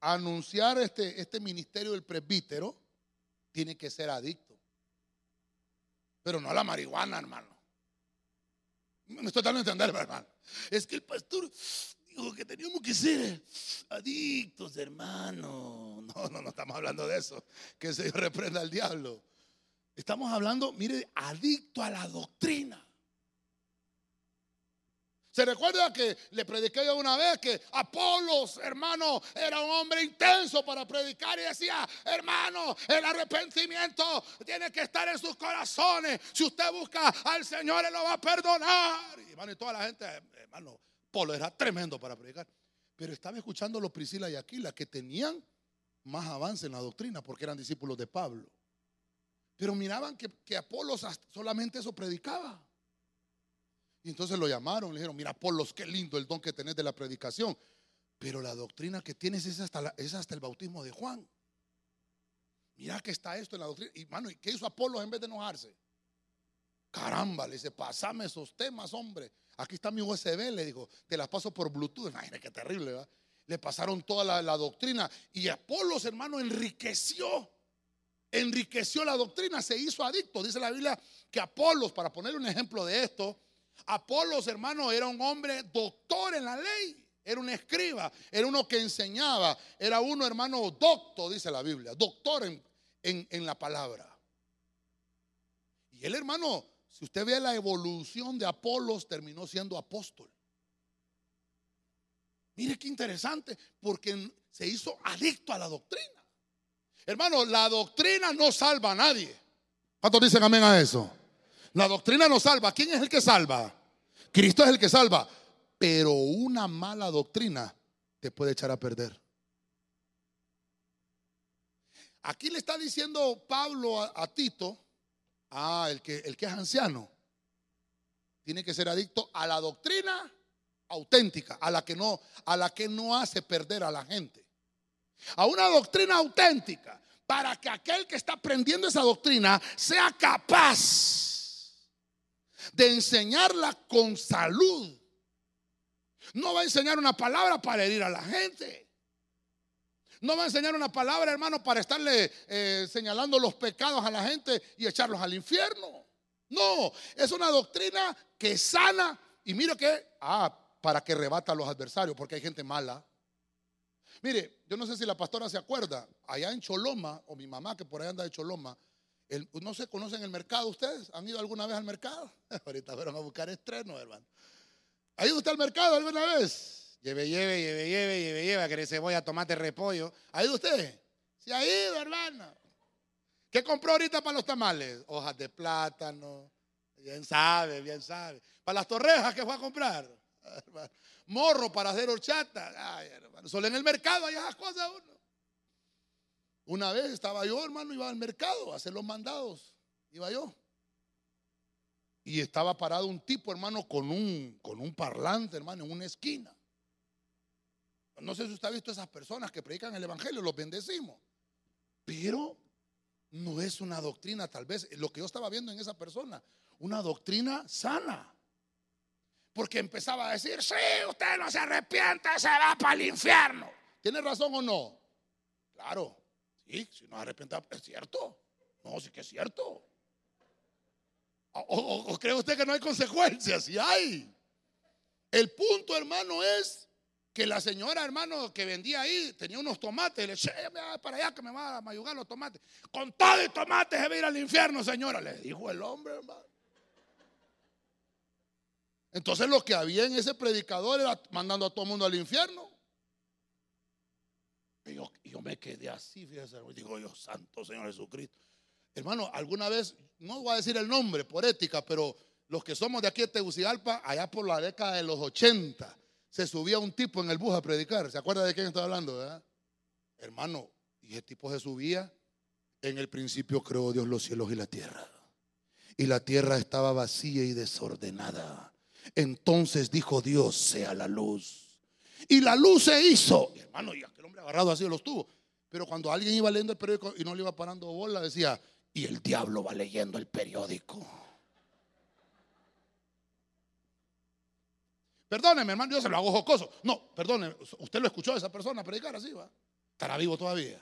anunciar este, este ministerio del presbítero tiene que ser adicto. Pero no a la marihuana, hermano. Me estoy dando a entender, hermano. Es que el pastor dijo que teníamos que ser adictos, hermano. No, no, no estamos hablando de eso. Que se reprenda al diablo. Estamos hablando, mire, adicto a la doctrina. Se recuerda que le prediqué yo una vez que Apolos, hermano, era un hombre intenso para predicar y decía, hermano, el arrepentimiento tiene que estar en sus corazones. Si usted busca al Señor, Él lo va a perdonar. Y, hermano, y toda la gente, hermano, Polo era tremendo para predicar. Pero estaba escuchando a los Priscila y Aquila que tenían más avance en la doctrina porque eran discípulos de Pablo. Pero miraban que, que Apolos solamente eso predicaba. Entonces lo llamaron, le dijeron, mira, Apolos, qué lindo el don que tenés de la predicación. Pero la doctrina que tienes es hasta, la- es hasta el bautismo de Juan. Mira que está esto en la doctrina. Y mano, ¿y qué hizo Apolos en vez de enojarse? Caramba, le dice, pasame esos temas, hombre. Aquí está mi USB, le dijo, te las paso por Bluetooth. Imagínate qué terrible, ¿verdad? Le pasaron toda la, la doctrina. Y Apolos, hermano, enriqueció. Enriqueció la doctrina, se hizo adicto. Dice la Biblia que Apolos, para poner un ejemplo de esto, Apolos, hermano, era un hombre doctor en la ley. Era un escriba, era uno que enseñaba, era uno, hermano, docto, dice la Biblia, doctor en, en- la palabra. Y el hermano, si usted ve la evolución de Apolos, terminó siendo apóstol. Mire qué interesante, porque se hizo adicto a la doctrina. Hermano, la doctrina no salva a nadie. ¿Cuántos dicen amén a eso? La doctrina no salva. ¿Quién es el que salva? Cristo es el que salva. Pero una mala doctrina te puede echar a perder. Aquí le está diciendo Pablo a, Tito, ah, el que, el que es anciano, tiene que ser adicto a la doctrina auténtica, a la que no, a la que no hace perder a la gente. A una doctrina auténtica, para que aquel que está aprendiendo esa doctrina sea capaz de enseñarla con salud. No va a enseñar una palabra para herir a la gente. No va a enseñar una palabra, hermano, para estarle eh, señalando los pecados a la gente y echarlos al infierno. No, es una doctrina que sana. Y mire que, ah, para que rebata a los adversarios, porque hay gente mala. Mire, yo no sé si la pastora se acuerda, allá en Choloma, o mi mamá que por ahí anda de Choloma, no se conocen el mercado ustedes, ¿han ido alguna vez al mercado? Ahorita fueron a buscar estreno, hermano. ¿Ha ido usted al mercado alguna vez? Lleve, lleve, lleve, lleve, lleve, lleve, que cebolla, tomate, repollo. ¿Ha ido usted? Se ha ido, hermano. ¿Qué compró ahorita para los tamales? Hojas de plátano. Bien sabe, bien sabe. Para las torrejas, ¿qué fue a comprar? Morro para hacer horchata. Ay, hermano. Solo en el mercado hay esas cosas uno. Una vez estaba yo, hermano, iba al mercado a hacer los mandados. Iba yo. Y estaba parado un tipo, hermano, con un, con un parlante, hermano, en una esquina. No sé si usted ha visto esas personas que predican el Evangelio, los bendecimos. Pero no es una doctrina, tal vez, lo que yo estaba viendo en esa persona, una doctrina sana. Porque empezaba a decir, sí, usted no se arrepiente, se va para el infierno. ¿Tiene razón o no? Claro, sí, si no arrepiente, es cierto. No, sí que es cierto. O, cree usted que no hay consecuencias? Sí hay. El punto, hermano, es que la señora, hermano, que vendía ahí, tenía unos tomates. Le dije, para allá que me va a mayugar los tomates. Con todo y tomates se va a ir al infierno, señora. Le dijo el hombre, hermano. Entonces lo que había en ese predicador era mandando a todo el mundo al infierno. Y yo me quedé así, fíjese. Digo yo, Santo Señor Jesucristo. Hermano, alguna vez, no voy a decir el nombre por ética, pero los que somos de aquí de Tegucigalpa, allá por la década de los 80, se subía un tipo en el bus a predicar. ¿Se acuerda de quién estoy hablando? ¿verdad? Hermano, y ese tipo se subía. En el principio creó Dios los cielos y la tierra. Y la tierra estaba vacía y desordenada. Entonces dijo Dios, sea la luz. Y la luz se hizo. hermano, y agarrado así los tuvo. Pero cuando alguien iba leyendo el periódico y no le iba parando bola, decía, y el diablo va leyendo el periódico. Perdóneme, hermano, yo se lo hago jocoso. No, perdone, usted lo escuchó a esa persona predicar así, ¿va? Estará vivo todavía.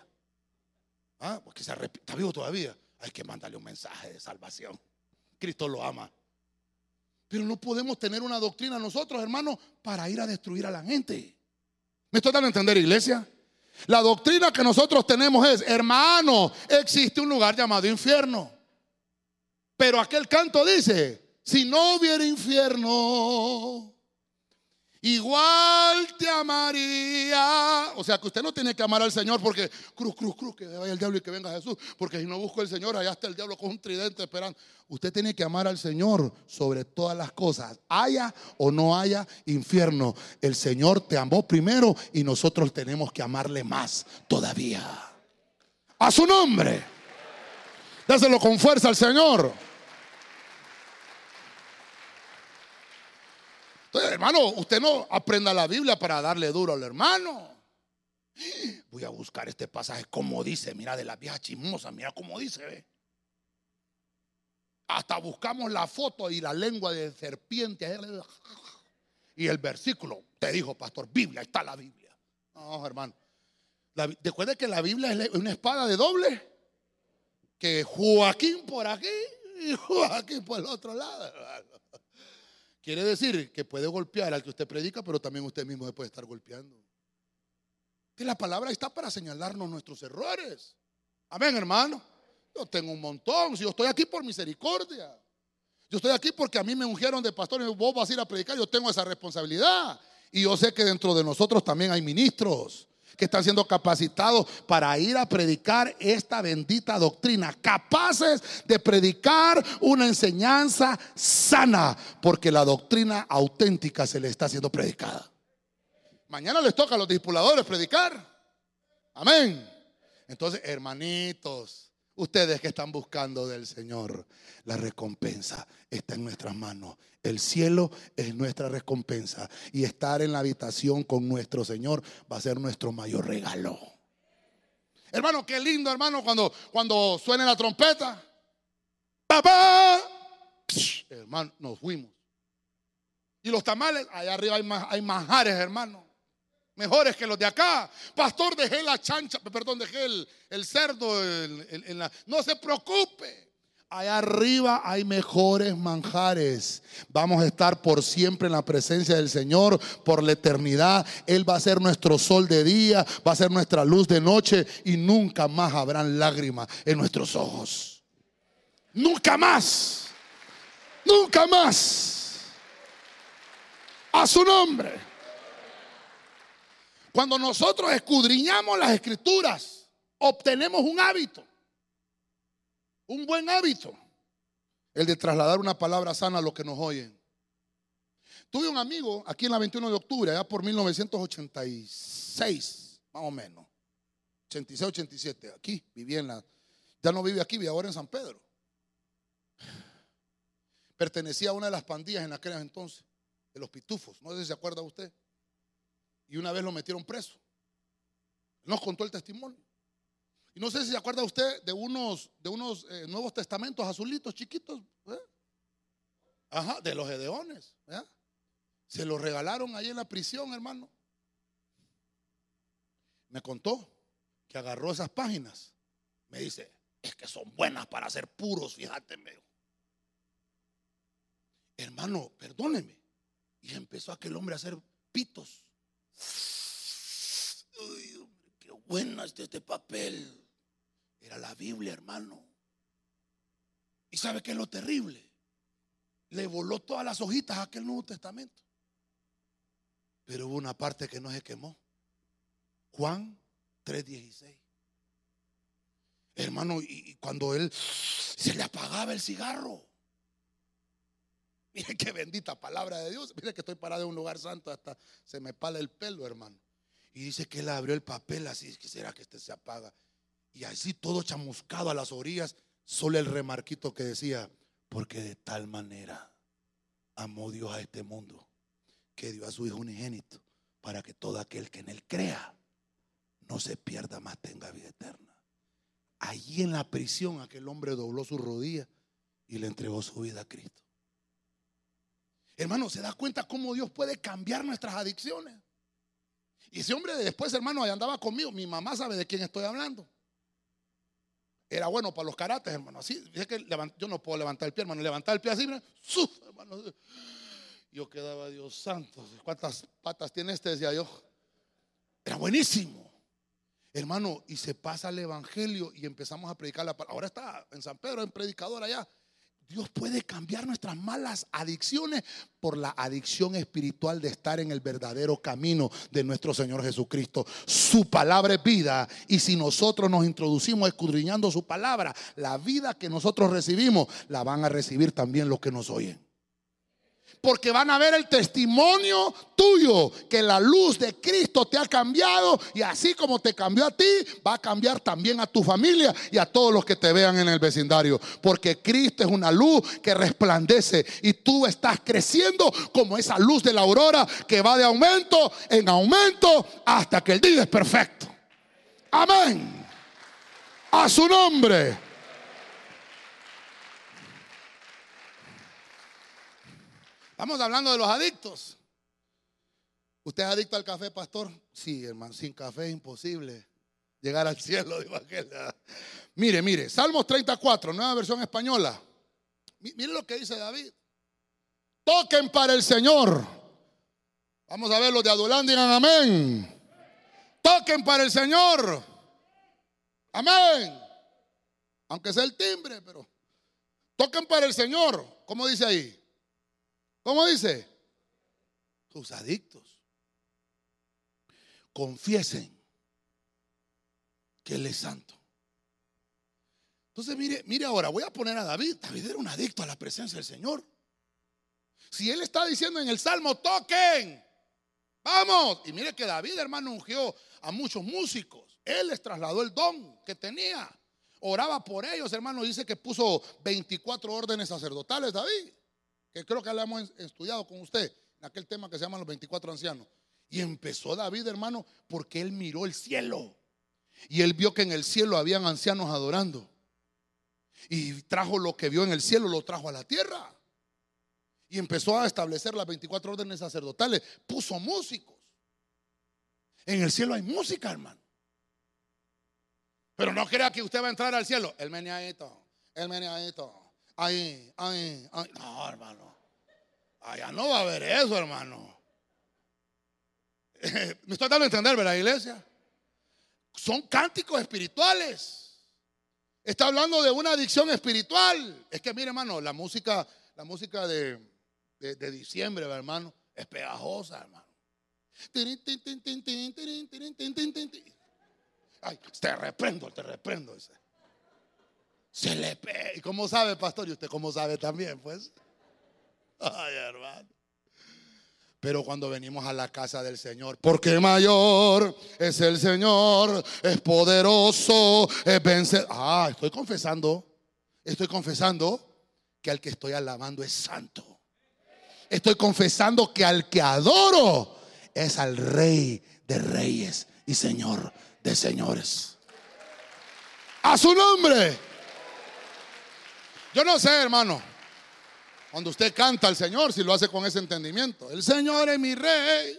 Ah, porque se está vivo todavía. Hay que mandarle un mensaje de salvación. Cristo lo ama. Pero no podemos tener una doctrina nosotros, hermano, para ir a destruir a la gente. ¿Me estoy dando a entender, iglesia? La doctrina que nosotros tenemos es, hermano, existe un lugar llamado infierno. Pero aquel canto dice, si no hubiera infierno, igual te amaría. O sea que usted no tiene que amar al Señor porque cruz, cruz, cruz, que vaya el diablo y que venga Jesús. Porque si no busco al Señor, allá está el diablo con un tridente esperando. Usted tiene que amar al Señor sobre todas las cosas. Haya o no haya infierno. El Señor te amó primero y nosotros tenemos que amarle más todavía. A su nombre. Dáselo con fuerza al Señor. Hermano, usted no aprenda la Biblia para darle duro al hermano. Voy a buscar este pasaje como dice, mira, de la vieja chismosa, mira cómo dice. Hasta buscamos la foto y la lengua de serpiente. Y el versículo, te dijo, pastor, Biblia, está la Biblia. No, hermano. Recuerde que la Biblia es una espada de doble. Que Joaquín por aquí y Joaquín por el otro lado. Quiere decir que puede golpear al que usted predica, pero también usted mismo se puede estar golpeando. Que la palabra está para señalarnos nuestros errores. Amén, hermano. Yo tengo un montón. Si yo estoy aquí por misericordia. Yo estoy aquí porque a mí me ungieron de pastor y vos vas a ir a predicar. Yo tengo esa responsabilidad. Y yo sé que dentro de nosotros también hay ministros. Que están siendo capacitados para ir a predicar esta bendita doctrina, capaces de predicar una enseñanza sana, porque la doctrina auténtica se le está siendo predicada. Mañana les toca a los discipuladores predicar. Amén. Entonces, hermanitos, ustedes que están buscando del Señor, la recompensa está en nuestras manos. El cielo es nuestra recompensa y estar en la habitación con nuestro Señor va a ser nuestro mayor regalo. Hermano, qué lindo, hermano, cuando, cuando suene la trompeta. ¡Papá! hermano, nos fuimos. Y los tamales, allá arriba hay, más, hay manjares, hermano mejores que los de acá. Pastor, dejé la chancha, perdón, dejé el, cerdo en, la... No se preocupe. Allá arriba hay mejores manjares. Vamos a estar por siempre en la presencia del Señor, por la eternidad. Él va a ser nuestro sol de día, va a ser nuestra luz de noche y nunca más habrán lágrimas en nuestros ojos. Nunca más. Nunca más. A su nombre. Cuando nosotros escudriñamos las escrituras, obtenemos un hábito, un buen hábito, el de trasladar una palabra sana a los que nos oyen. Tuve un amigo aquí en la 21 de octubre, allá por 1986, más o menos. 86, 87, aquí, vivía en la, ya no vive aquí, vive ahora en San Pedro. Pertenecía a una de las pandillas en aquel entonces, de los pitufos, no sé si se acuerda usted y una vez lo metieron preso. Nos contó el testimonio. Y no sé si se acuerda usted de unos, de unos eh, nuevos testamentos azulitos chiquitos. ¿eh? Ajá, de los Edeones. ¿eh? Se los regalaron ahí en la prisión, hermano. Me contó que agarró esas páginas. Me dice, es que son buenas para ser puros, fíjate. Hermano, perdóneme. Y empezó aquel hombre a hacer pitos. Uy, qué bueno es este papel. Era la Biblia, hermano. ¿Y sabe qué es lo terrible? Le voló todas las hojitas a aquel Nuevo Testamento. Pero hubo una parte que no se quemó. Juan 3:16. Hermano, y cuando él se le apagaba el cigarro, Mire qué bendita palabra de Dios. Mire que estoy parado en un lugar santo, hasta se me pala el pelo, hermano. Y dice que él abrió el papel así, será que este se apaga. Y así todo chamuscado a las orillas, solo el remarquito que decía, porque de tal manera amó Dios a este mundo, que dio a su Hijo unigénito, para que todo aquel que en él crea no se pierda más, tenga vida eterna. Allí en la prisión aquel hombre dobló su rodilla y le entregó su vida a Cristo. Hermano, ¿se da cuenta cómo Dios puede cambiar nuestras adicciones? Y ese hombre después, hermano, ahí andaba conmigo. Mi mamá sabe de quién estoy hablando. Era bueno para los karates, hermano. Así, que yo no puedo levantar el pie, hermano. Levantar el pie así, hermano. Yo quedaba, Dios santo, ¿cuántas patas tiene este? Decía yo. Era buenísimo. Hermano, y se pasa el evangelio y empezamos a predicar la palabra. Ahora está en San Pedro, en predicador allá. Dios puede cambiar nuestras malas adicciones por la adicción espiritual de estar en el verdadero camino de nuestro Señor Jesucristo. Su palabra es vida y si nosotros nos introducimos escudriñando su palabra, la vida que nosotros recibimos la van a recibir también los que nos oyen porque van a ver el testimonio tuyo, que la luz de Cristo te ha cambiado y así como te cambió a ti, va a cambiar también a tu familia y a todos los que te vean en el vecindario, porque Cristo es una luz que resplandece y tú estás creciendo como esa luz de la aurora que va de aumento en aumento hasta que el día es perfecto. Amén. A su nombre. Estamos hablando de los adictos. ¿Usted es adicto al café, pastor? Sí, hermano, sin café es imposible llegar al cielo. Mire, mire, Salmos 34, nueva versión española. Mire lo que dice David. Toquen para el Señor. Vamos a ver los de Adulán, digan amén. Toquen para el Señor. Amén. Aunque sea el timbre, pero toquen para el Señor. ¿Cómo dice ahí? ¿Cómo dice? Sus adictos. Confiesen que Él es santo. Entonces, mire, mire ahora, voy a poner a David. David era un adicto a la presencia del Señor. Si Él está diciendo en el Salmo, toquen, vamos. Y mire que David, hermano, ungió a muchos músicos. Él les trasladó el don que tenía. Oraba por ellos, hermano. Dice que puso 24 órdenes sacerdotales, David. Que creo que lo hemos estudiado con usted en aquel tema que se llama los 24 ancianos. Y empezó David, hermano, porque él miró el cielo. Y él vio que en el cielo habían ancianos adorando. Y trajo lo que vio en el cielo, lo trajo a la tierra. Y empezó a establecer las 24 órdenes sacerdotales. Puso músicos. En el cielo hay música, hermano. Pero no crea que usted va a entrar al cielo. El meneadito, el meneadito. Ahí, ahí, ahí. No, hermano. Allá no va a haber eso, hermano. Me estoy dando a entender, ¿verdad, iglesia? Son cánticos espirituales. Está hablando de una adicción espiritual. Es que, mire, hermano, la música, la música de, de, diciembre, hermano, es pegajosa, hermano. Ay, te reprendo, te reprendo. Se le pega. ¿Y cómo sabe, pastor? ¿Y usted cómo sabe también, pues? Ay, hermano. Pero cuando venimos a la casa del Señor, porque mayor es el Señor, es poderoso, es vencer. Ah, estoy confesando, estoy confesando que al que estoy alabando es santo. Estoy confesando que al que adoro es al Rey de Reyes y Señor de Señores. A su nombre. Yo no sé, hermano. Cuando usted canta al Señor, si lo hace con ese entendimiento. El Señor es mi rey,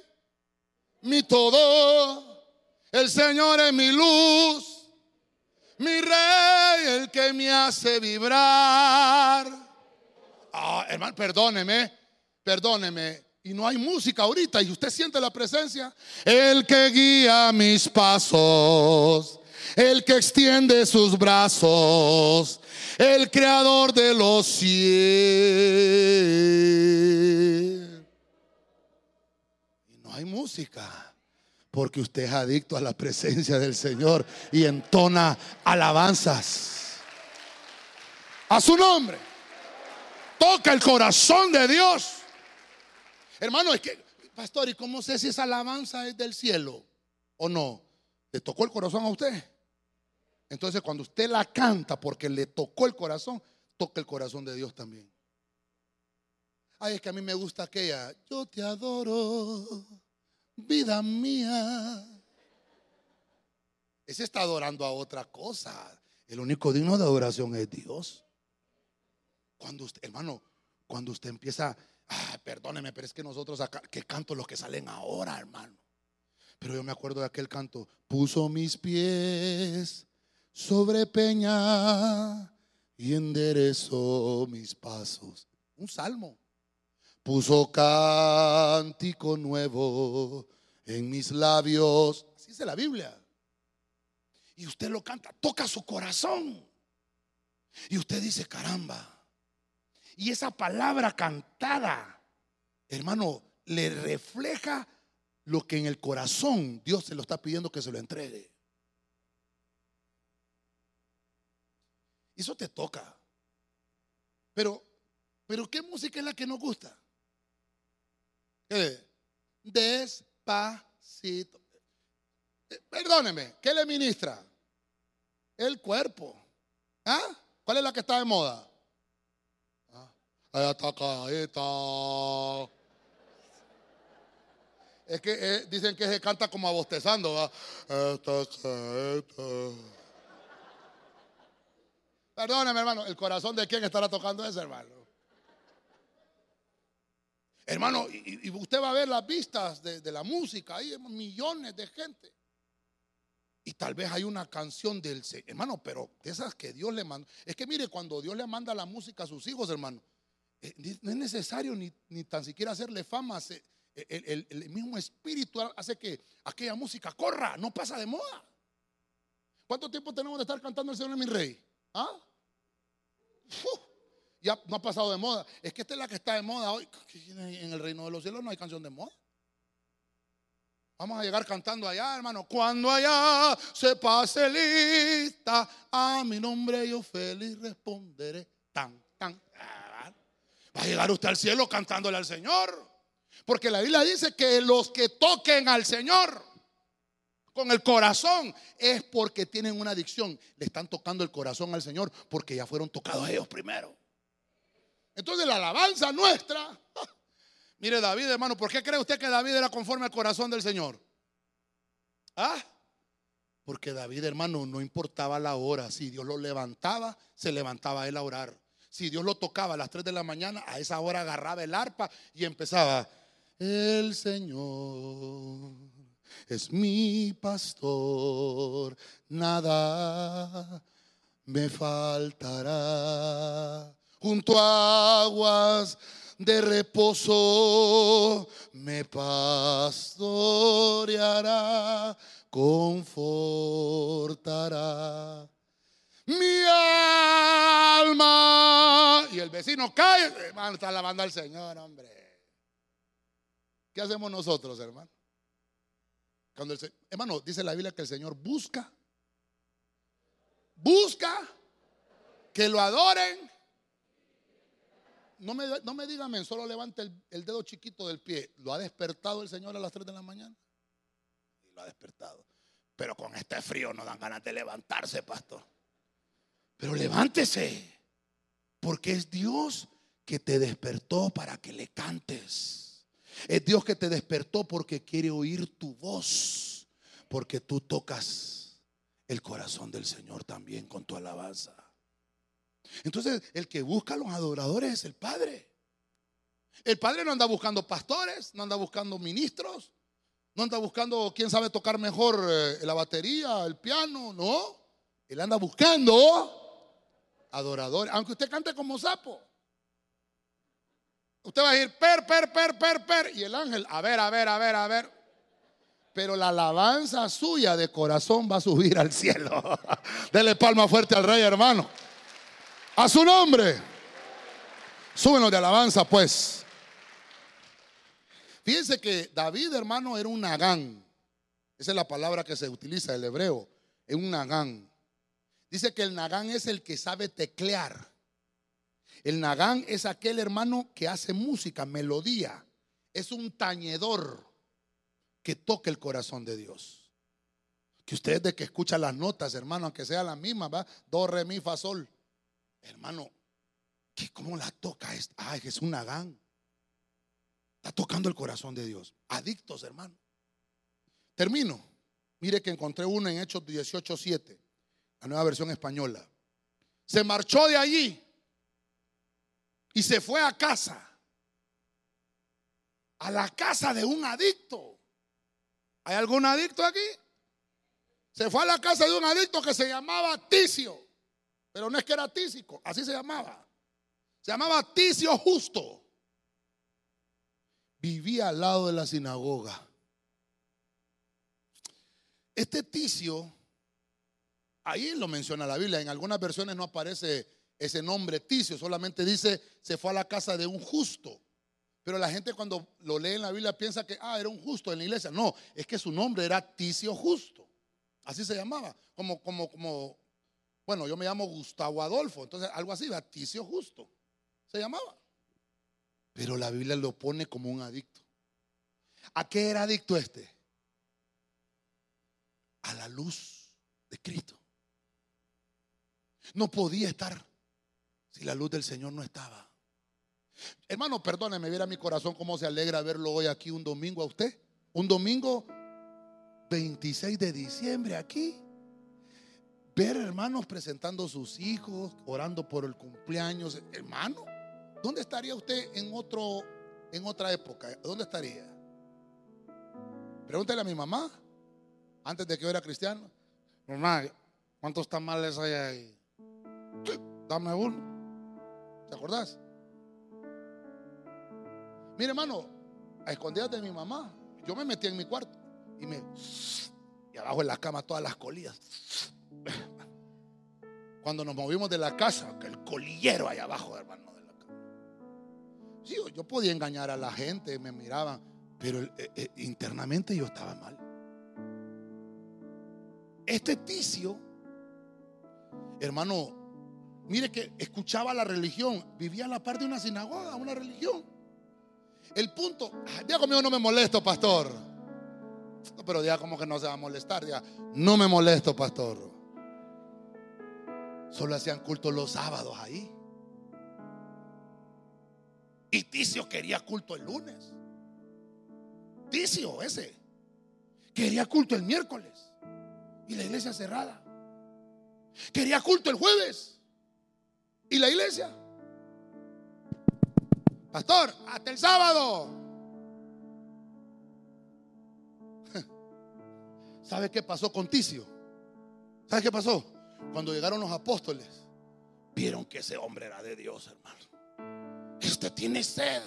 mi todo. El Señor es mi luz, mi rey, el que me hace vibrar. Ah, hermano, perdóneme, perdóneme. Y no hay música ahorita y usted siente la presencia. El que guía mis pasos el que extiende sus brazos, el creador de los cielos. Y no hay música, porque usted es adicto a la presencia del Señor y entona alabanzas. A su nombre. Toca el corazón de Dios. Hermano, es que, pastor, ¿y cómo sé si esa alabanza es del cielo o no? ¿Le tocó el corazón a usted? Entonces cuando usted la canta porque le tocó el corazón, toca el corazón de Dios también. Ay, es que a mí me gusta aquella, yo te adoro, vida mía. Ese está adorando a otra cosa. El único digno de adoración es Dios. Cuando usted, hermano, cuando usted empieza, perdóneme, pero es que nosotros acá, que canto los que salen ahora, hermano. Pero yo me acuerdo de aquel canto, puso mis pies sobre peña y enderezó mis pasos. Un salmo. Puso cántico nuevo en mis labios. Así dice la Biblia. Y usted lo canta, toca su corazón. Y usted dice, caramba. Y esa palabra cantada, hermano, le refleja lo que en el corazón Dios se lo está pidiendo que se lo entregue. Eso te toca. Pero, pero ¿qué música es la que nos gusta? Despacito. Eh, perdóneme, ¿qué le ministra? El cuerpo. ¿Ah? ¿Cuál es la que está de moda? ¿Ah? Es que eh, dicen que se canta como abostezando. Perdóname, hermano, el corazón de quién estará tocando ese, hermano. Hermano, y, usted va a ver las vistas de, la música, hay millones de gente. Y tal vez hay una canción del hermano, pero de esas que Dios le manda. Es que mire, cuando Dios le manda la música a sus hijos, hermano, eh, no es necesario ni, tan siquiera hacerle fama. el, el, mismo espíritu hace que aquella música corra, no pasa de moda. ¿Cuánto tiempo tenemos de estar cantando el Señor es mi rey? ¿Ah? Ya no ha pasado de moda. Es que esta es la que está de moda hoy. En el reino de los cielos no hay canción de moda. Vamos a llegar cantando allá, hermano. Cuando allá se pase lista, a mi nombre yo feliz responderé. Tan, tan. Va a llegar usted al cielo cantándole al Señor. Porque la Biblia dice que los que toquen al Señor con el corazón es porque tienen una adicción. Le están tocando el corazón al Señor porque ya fueron tocados ellos primero. Entonces la alabanza nuestra Mire David, hermano, ¿por qué cree usted que David era conforme al corazón del Señor? ¿Ah? Porque David, hermano, no importaba la hora. Si Dios lo levantaba, se levantaba él a orar. Si Dios lo tocaba a las 3 de la mañana, a esa hora agarraba el arpa y empezaba. El Señor es mi pastor, nada me faltará. Junto a aguas de reposo me pastoreará, confortará mi alma. Y el vecino cae, hermano, está alabando al Señor, hombre. ¿Qué hacemos nosotros, hermano? Cuando el, hermano, dice la Biblia que el Señor busca, busca que lo adoren no me, no me solo levante el, dedo chiquito del pie. ¿Lo ha despertado el Señor a las 3 de la mañana? Y lo ha despertado. Pero con este frío no dan ganas de levantarse, pastor. Pero levántese, porque es Dios que te despertó para que le cantes. Es Dios que te despertó porque quiere oír tu voz, porque tú tocas el corazón del Señor también con tu alabanza. Entonces, el que busca a los adoradores es el Padre. El Padre no anda buscando pastores, no anda buscando ministros, no anda buscando quién sabe tocar mejor eh, la batería, el piano, no. Él anda buscando adoradores, aunque usted cante como sapo. Usted va a decir per, per, per, per, per. Y el ángel, a ver, a ver, a ver, a ver. Pero la alabanza suya de corazón va a subir al cielo. Dele palma fuerte al rey, hermano. A su nombre. Súbenos de alabanza, pues. Fíjense que David, hermano, era un nagán. Esa es la palabra que se utiliza, el hebreo. Es un nagán. Dice que el nagán es el que sabe teclear. El nagán es aquel hermano que hace música, melodía. Es un tañedor que toca el corazón de Dios. Que usted de que escucha las notas, hermano, aunque sea la misma, va, do, re, mi, fa, sol. Hermano, ¿qué, ¿cómo la toca? Ay, es un Nagán. Está tocando el corazón de Dios. Adictos, hermano. Termino. Mire que encontré uno en Hechos 18:7, la nueva versión española. Se marchó de allí y se fue a casa. A la casa de un adicto. ¿Hay algún adicto aquí? Se fue a la casa de un adicto que se llamaba Ticio. Pero no es que era tísico, así se llamaba. Se llamaba Ticio Justo. Vivía al lado de la sinagoga. Este Ticio, ahí lo menciona la Biblia, en algunas versiones no aparece ese nombre Ticio, solamente dice se fue a la casa de un justo. Pero la gente cuando lo lee en la Biblia piensa que, ah, era un justo en la iglesia. No, es que su nombre era Ticio Justo. Así se llamaba, como, como, como bueno, yo me llamo Gustavo Adolfo, entonces algo así, Baticio Justo, se llamaba. Pero la Biblia lo pone como un adicto. ¿A qué era adicto este? A la luz de Cristo. No podía estar si la luz del Señor no estaba. Hermano, perdóneme, viera mi corazón cómo se alegra verlo hoy aquí un domingo a usted. Un domingo 26 de diciembre aquí ver hermanos presentando sus hijos, orando por el cumpleaños. Hermano, ¿dónde estaría usted en otro en otra época? ¿Dónde estaría? Pregúntale a mi mamá, antes de que yo era cristiano. Mamá, ¿cuántos tamales hay ahí? Dame uno. ¿Te acordás? Mire, hermano, a escondidas de mi mamá, yo me metí en mi cuarto y me. Y abajo en la cama todas las colillas. Cuando nos movimos de la casa, que el colillero allá abajo, hermano, de la casa. Sí, yo podía engañar a la gente, me miraban. Pero eh, eh, internamente yo estaba mal. Este ticio, hermano, mire que escuchaba la religión, vivía a la par de una sinagoga, una religión. El punto, ya conmigo no me molesto, pastor. pero ya como que no se va a molestar, ya no me molesto, pastor. Solo hacían culto los sábados ahí. Y Ticio quería culto el lunes. Ticio ese. Quería culto el miércoles. Y la iglesia cerrada. Quería culto el jueves. Y la iglesia. Pastor, hasta el sábado. ¿Sabe qué pasó con Ticio? ¿Sabe qué pasó? Cuando llegaron los apóstoles, vieron que ese hombre era de Dios, hermano. Usted tiene sed.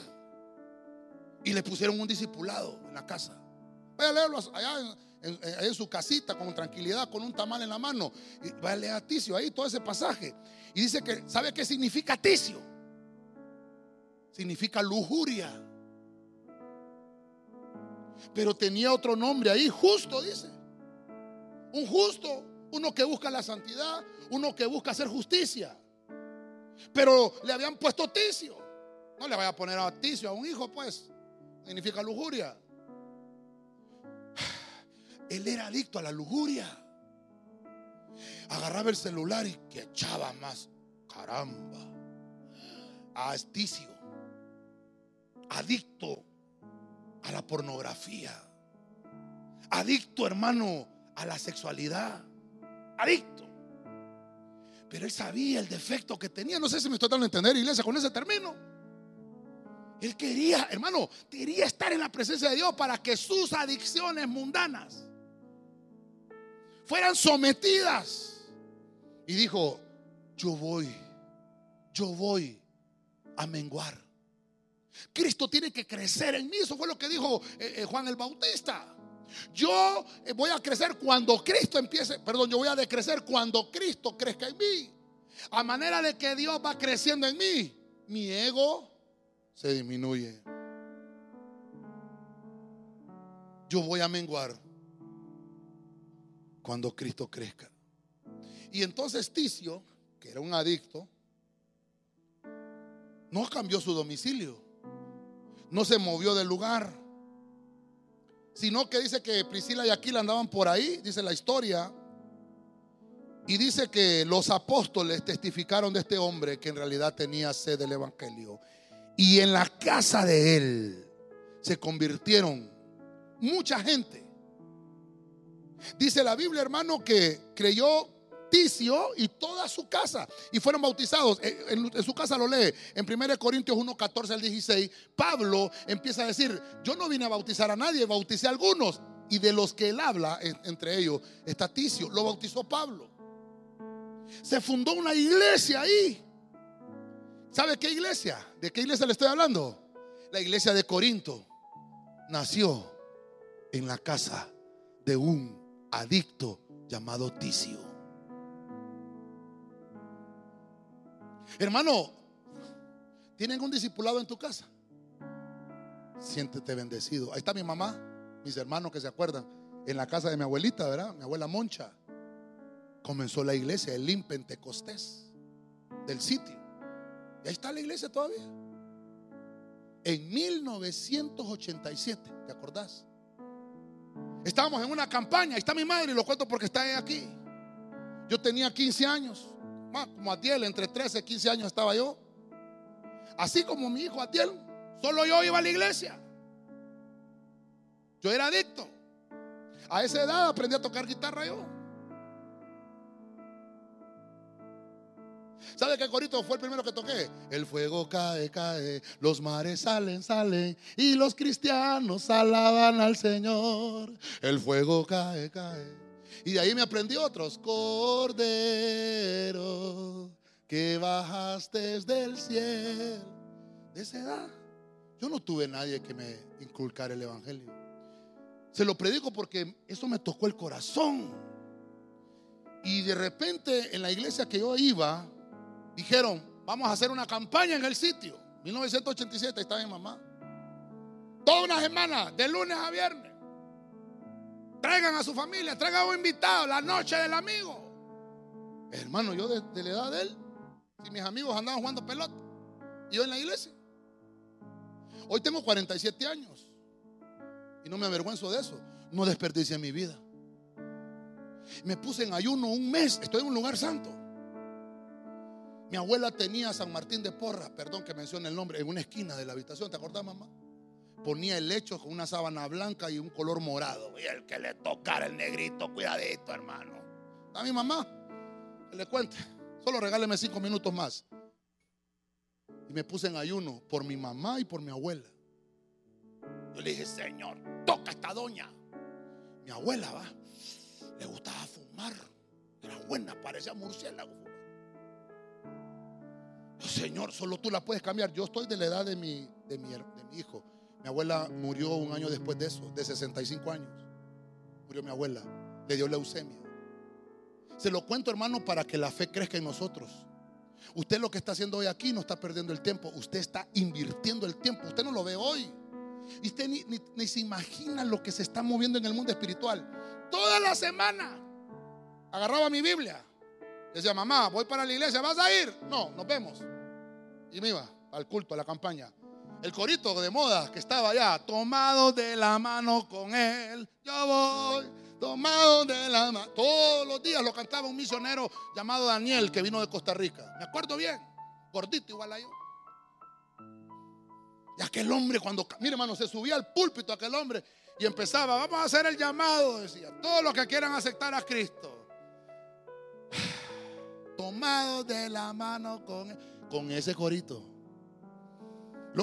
Y le pusieron un discipulado en la casa. Vaya a leerlo allá en, su casita con tranquilidad, con un tamal en la mano. Y vaya a leer a Ticio ahí todo ese pasaje. Y dice que, ¿sabe qué significa Ticio? Significa lujuria. Pero tenía otro nombre ahí, justo, dice. Un justo, uno que busca la santidad, uno que busca hacer justicia. Pero le habían puesto Ticio. No le vaya a poner a Ticio a un hijo, pues significa lujuria. Él era adicto a la lujuria. Agarraba el celular y que echaba más. Caramba. A esticio. Adicto a la pornografía. Adicto, hermano, a la sexualidad. Adicto. Pero él sabía el defecto que tenía. No sé si me estoy dando a entender, iglesia, con ese término. Él quería, hermano, quería estar en la presencia de Dios para que sus adicciones mundanas fueran sometidas. Y dijo, yo voy, yo voy a menguar. Cristo tiene que crecer en mí. Eso fue lo que dijo eh, eh, Juan el Bautista. Yo eh, voy a crecer cuando Cristo empiece, perdón, yo voy a decrecer cuando Cristo crezca en mí. A manera de que Dios va creciendo en mí. Mi ego se disminuye. Yo voy a menguar cuando Cristo crezca. Y entonces Ticio, que era un adicto, no cambió su domicilio, no se movió del lugar, sino que dice que Priscila y Aquila andaban por ahí, dice la historia, y dice que los apóstoles testificaron de este hombre que en realidad tenía sed del Evangelio. Y en la casa de él se convirtieron mucha gente. Dice la Biblia, hermano, que creyó Ticio y toda su casa y fueron bautizados. En, su casa lo lee en 1 Corintios 1, 14 al 16. Pablo empieza a decir: Yo no vine a bautizar a nadie, bauticé a algunos. Y de los que él habla, entre ellos está Ticio, lo bautizó Pablo. Se fundó una iglesia ahí. ¿Sabe qué iglesia? ¿De qué iglesia le estoy hablando? La iglesia de Corinto nació en la casa de un adicto llamado Ticio. Hermano, ¿tienen un discipulado en tu casa? Siéntete bendecido. Ahí está mi mamá, mis hermanos que se acuerdan, en la casa de mi abuelita, ¿verdad? Mi abuela Moncha. Comenzó la iglesia, el Lim Pentecostés del sitio. Y ahí está la iglesia todavía. En 1987, ¿te acordás? Estábamos en una campaña, está mi madre y lo cuento porque está aquí. Yo tenía 15 años, como Atiel, entre 13 y 15 años estaba yo. Así como mi hijo Atiel, solo yo iba a la iglesia. Yo era adicto. A esa edad aprendí a tocar guitarra yo. ¿Sabe qué corito fue el primero que toqué? El fuego cae, cae, los mares salen, salen y los cristianos alaban al Señor. El fuego cae, cae. Y de ahí me aprendí otros. Cordero, que bajaste del cielo. De esa edad, yo no tuve nadie que me inculcara el Evangelio. Se lo predico porque eso me tocó el corazón. Y de repente en la iglesia que yo iba, dijeron, vamos a hacer una campaña en el sitio. 1987 estaba mi mamá. Toda una semana, de lunes a viernes. Traigan a su familia, traigan a un invitado, la noche del amigo. Hermano, yo de, la edad de él, si mis amigos andaban jugando pelota, yo en la iglesia. Hoy tengo 47 años y no me avergüenzo de eso. No desperdicié mi vida. Me puse en ayuno un mes, estoy en un lugar santo. Mi abuela tenía San Martín de Porra, perdón que mencione el nombre, en una esquina de la habitación, ¿te acordás, mamá? Ponía el lecho con una sábana blanca y un color morado. Y el que le tocara el negrito, cuidadito, hermano. A mi mamá, que le cuente, solo regáleme cinco minutos más. Y me puse en ayuno por mi mamá y por mi abuela. Yo le dije, Señor, toca esta doña. Mi abuela, va, le gustaba fumar. Era buena, parecía murciélago. Señor, solo tú la puedes cambiar. Yo estoy de la edad de mi, de mi, de mi hijo. Mi abuela murió un año después de eso, de 65 años. Murió mi abuela. Le dio leucemia. Se lo cuento, hermano, para que la fe crezca en nosotros. Usted lo que está haciendo hoy aquí no está perdiendo el tiempo. Usted está invirtiendo el tiempo. Usted no lo ve hoy. Y usted ni, ni se imagina lo que se está moviendo en el mundo espiritual. Toda la semana agarraba mi Biblia. Decía, mamá, voy para la iglesia, ¿vas a ir? No, nos vemos. Y me iba al culto, a la campaña. El corito de moda que estaba allá, tomado de la mano con él, yo voy, tomado de la mano. Todos los días lo cantaba un misionero llamado Daniel que vino de Costa Rica. Me acuerdo bien, gordito igual a yo. Y aquel hombre cuando, mire hermano, se subía al púlpito aquel hombre y empezaba, vamos a hacer el llamado, decía, todos los que quieran aceptar a Cristo. Tomado de la mano con con ese corito.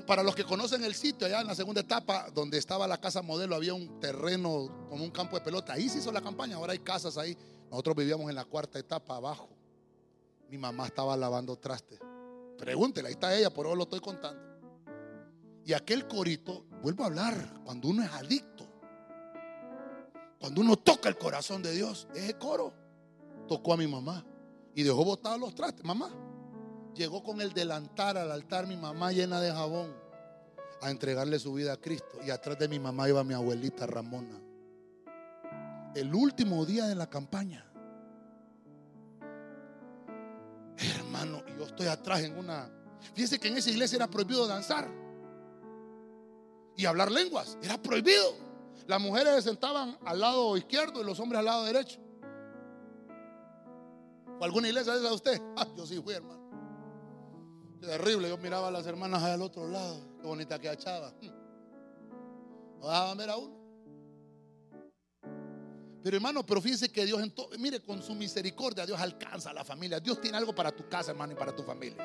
Para los que conocen el sitio, allá en la segunda etapa, donde estaba la casa modelo, había un terreno como un campo de pelota. Ahí se hizo la campaña, ahora hay casas ahí. Nosotros vivíamos en la cuarta etapa abajo. Mi mamá estaba lavando trastes. Pregúntele, ahí está ella, por eso lo estoy contando. Y aquel corito, vuelvo a hablar, cuando uno es adicto, cuando uno toca el corazón de Dios, ese coro tocó a mi mamá y dejó botados los trastes. Mamá, Llegó con el delantar al altar mi mamá llena de jabón a entregarle su vida a Cristo. Y atrás de mi mamá iba mi abuelita Ramona. El último día de la campaña. Hermano, yo estoy atrás en una... Fíjense que en esa iglesia era prohibido danzar y hablar lenguas. Era prohibido. Las mujeres se sentaban al lado izquierdo y los hombres al lado derecho. ¿O alguna iglesia de esa usted? Ah, yo sí fui, hermano. Terrible, yo miraba a las hermanas al otro lado, qué bonita que achaba. No dejaban ver a uno. Pero hermano, pero fíjense que Dios, en todo, mire, con su misericordia, Dios alcanza a la familia. Dios tiene algo para tu casa, hermano, y para tu familia.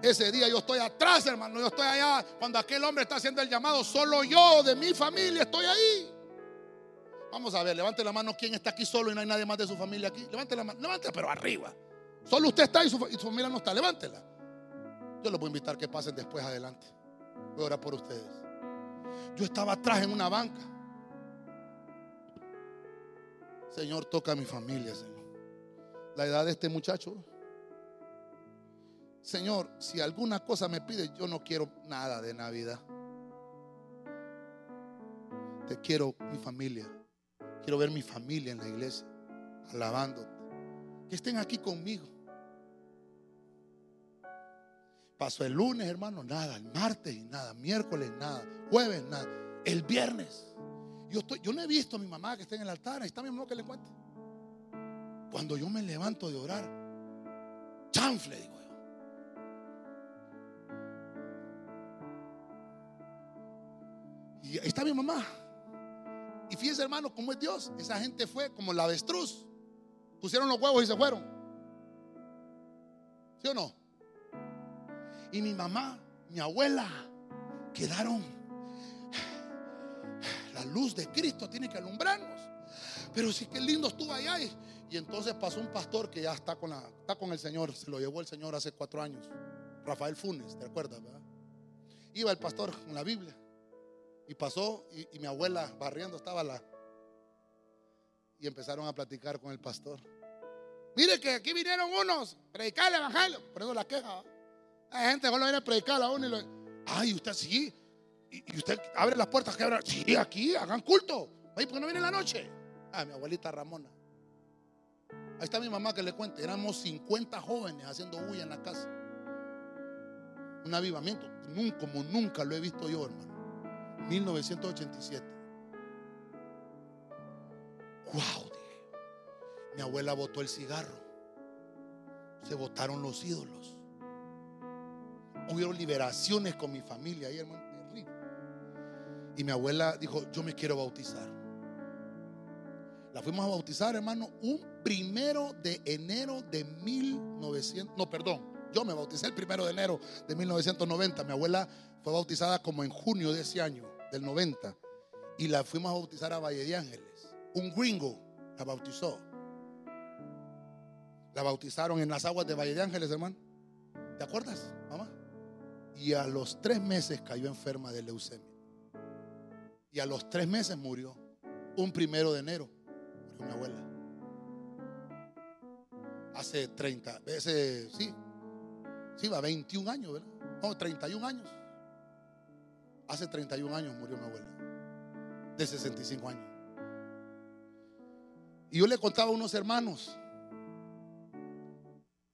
Ese día yo estoy atrás, hermano, yo estoy allá. Cuando aquel hombre está haciendo el llamado, solo yo de mi familia estoy ahí. Vamos a ver, levante la mano. ¿Quién está aquí solo y no hay nadie más de su familia aquí? Levante la mano, levántela, pero arriba. Solo usted está y su, y su familia no está. Levántela. Yo los voy a invitar que pasen después adelante. Voy a orar por ustedes. Yo estaba atrás en una banca. Señor, toca a mi familia, Señor. La edad de este muchacho. Señor, si alguna cosa me pide, yo no quiero nada de Navidad. Te quiero mi familia. Quiero ver mi familia en la iglesia, alabándote. Que estén aquí conmigo. Pasó el lunes, hermano, nada. El martes, nada. Miércoles, nada. Jueves, nada. El viernes. Yo, no he visto a mi mamá que está en el altar. Ahí está mi mamá que le cuente. Cuando yo me levanto de orar, chanfle, digo yo. Y ahí está mi mamá. Y fíjense, hermano, cómo es Dios. Esa gente fue como la avestruz. Pusieron los huevos y se fueron. ¿Sí o no? y mi mamá, mi abuela, quedaron. La luz de Cristo tiene que alumbrarnos. Pero sí que lindo estuvo allá. Y, entonces pasó un pastor que ya está con, la, está con el Señor. Se lo llevó el Señor hace cuatro años. Rafael Funes, ¿te acuerdas? Verdad? Iba el pastor con la Biblia. Y pasó y, mi abuela barriendo estaba la... Y empezaron a platicar con el pastor. Mire que aquí vinieron unos, predicar el evangelio. Por eso la queja. Hay gente que viene a predicar a uno y. Ay, usted sí. Y, usted abre las puertas, que Sí, aquí, hagan culto. Ay, ¿por qué no viene en la noche? Ah, mi abuelita Ramona. Ahí está mi mamá que le cuente. Éramos 50 jóvenes haciendo bulla en la casa. Un avivamiento. Como nunca lo he visto yo, hermano. 1987. Wow, Mi abuela botó el cigarro. Se botaron los ídolos. Hubieron liberaciones con mi familia ahí, hermano. Y mi abuela dijo, yo me quiero bautizar. La fuimos a bautizar, hermano, un primero de enero de 1900, no, perdón, yo me bauticé el primero de enero de 1990. Mi abuela fue bautizada como en junio de ese año, del 90. Y la fuimos a bautizar a Valle de Ángeles. Un gringo la bautizó. La bautizaron en las aguas de Valle de Ángeles, hermano. ¿Te acuerdas, mamá? Y a los tres meses cayó enferma de leucemia. Y a los tres meses murió. Un primero de enero murió mi abuela. Hace 30, ese, sí, sí, va 21 años, ¿verdad? No, 31 años. Hace 31 años murió mi abuela, de 65 años. Y yo le contaba a unos hermanos,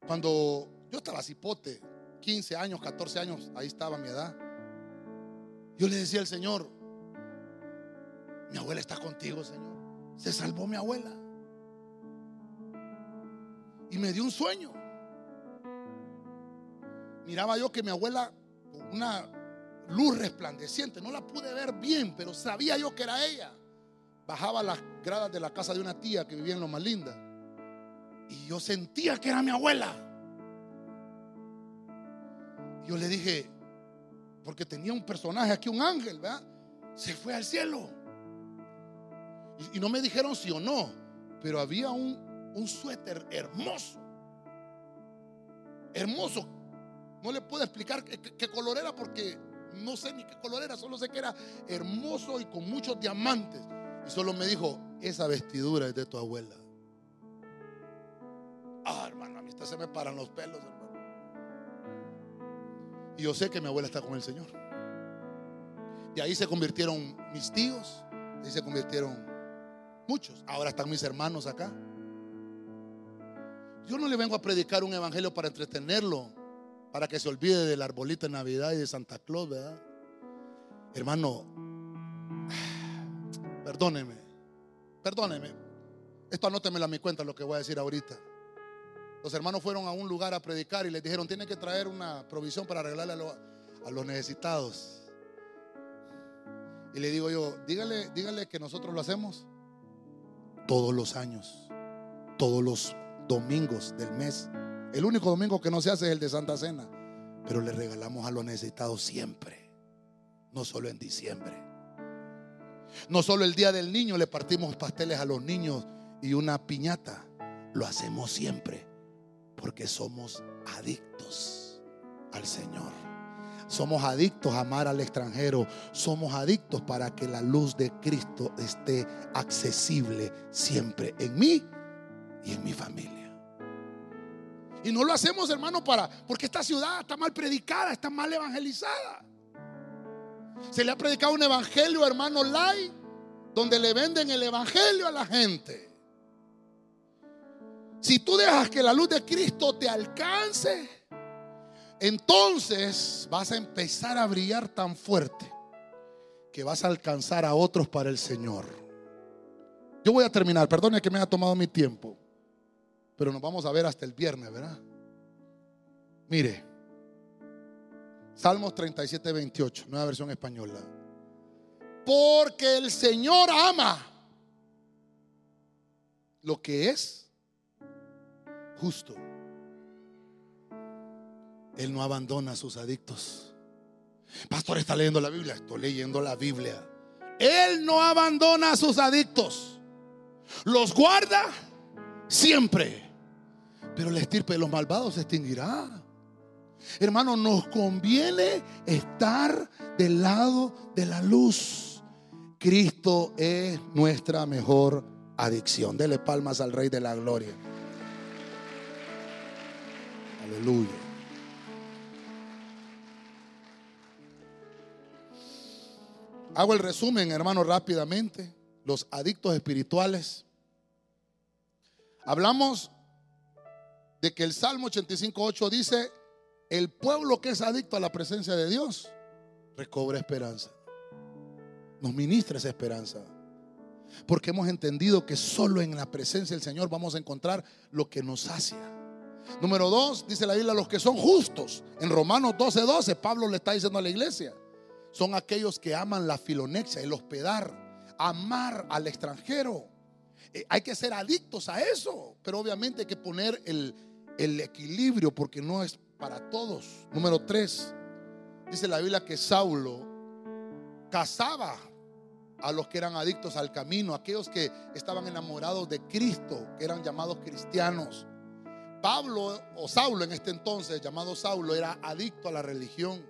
cuando yo estaba cipote, 15 años, 14 años, ahí estaba mi edad. Yo le decía al Señor, mi abuela está contigo, Señor. Se salvó mi abuela. Y me dio un sueño. Miraba yo que mi abuela, una luz resplandeciente, no la pude ver bien, pero sabía yo que era ella. Bajaba las gradas de la casa de una tía que vivía en lo más linda. Y yo sentía que era mi abuela. Yo le dije, porque tenía un personaje aquí, un ángel, ¿verdad? Se fue al cielo. Y no me dijeron sí o no, pero había un suéter hermoso. Hermoso. No le puedo explicar qué, color era porque no sé ni qué color era, solo sé que era hermoso y con muchos diamantes. Y solo me dijo, esa vestidura es de tu abuela. Ah, hermano, a mí se me paran los pelos, hermano. Y yo sé que mi abuela está con el Señor. Y ahí se convirtieron mis tíos, ahí se convirtieron Muchos. Ahora están mis hermanos acá. Yo no le vengo a predicar un evangelio para entretenerlo, para que se olvide del arbolito de Navidad y de Santa Claus, ¿verdad? Hermano, perdóneme, perdóneme. Esto anótemelo a mi cuenta lo que voy a decir ahorita. Los hermanos fueron a un lugar a predicar y les dijeron, tienen que traer una provisión para arreglarle a, a los necesitados. Y le digo yo, dígale, dígale que nosotros lo hacemos todos los años, todos los domingos del mes. El único domingo que no se hace es el de Santa Cena, pero le regalamos a los necesitados siempre, no solo en diciembre. No solo el día del niño le partimos pasteles a los niños y una piñata, lo hacemos siempre porque somos adictos al Señor. Somos adictos a amar al extranjero. Somos adictos para que la luz de Cristo esté accesible siempre en mí y en mi familia. Y no lo hacemos, hermano, para porque esta ciudad está mal predicada, está mal evangelizada. Se le ha predicado un evangelio, hermano, light, donde le venden el evangelio a la gente. Si tú dejas que la luz de Cristo te alcance, entonces vas a empezar a brillar tan fuerte que vas a alcanzar a otros para el Señor. Yo voy a terminar, perdone que me haya tomado mi tiempo, pero nos vamos a ver hasta el viernes, ¿verdad? Mire, Salmos 37, 28, nueva versión española. Porque el Señor ama lo que es justo él no abandona a sus adictos. Pastor, está leyendo la Biblia. Estoy leyendo la Biblia. Él no abandona a sus adictos. Los guarda siempre. Pero la estirpe de los malvados se extinguirá. Hermano, nos conviene estar del lado de la luz. Cristo es nuestra mejor adicción. Dele palmas al Rey de la Gloria. Aleluya. Hago el resumen, hermano, rápidamente. Los adictos espirituales. Hablamos de que el Salmo 85.8 dice, el pueblo que es adicto a la presencia de Dios recobra esperanza. Nos ministra esa esperanza. Porque hemos entendido que solo en la presencia del Señor vamos a encontrar lo que nos sacia. Número dos, dice la Biblia, los que son justos. En Romanos 12:12, 12, Pablo le está diciendo a la iglesia, son aquellos que aman la filonexia, el hospedar, amar al extranjero. Eh, hay que ser adictos a eso, pero obviamente hay que poner el, el equilibrio porque no es para todos. Número tres, dice la Biblia que Saulo casaba a los que eran adictos al camino, aquellos que estaban enamorados de Cristo, que eran llamados cristianos. Pablo o Saulo en este entonces, llamado Saulo, era adicto a la religión.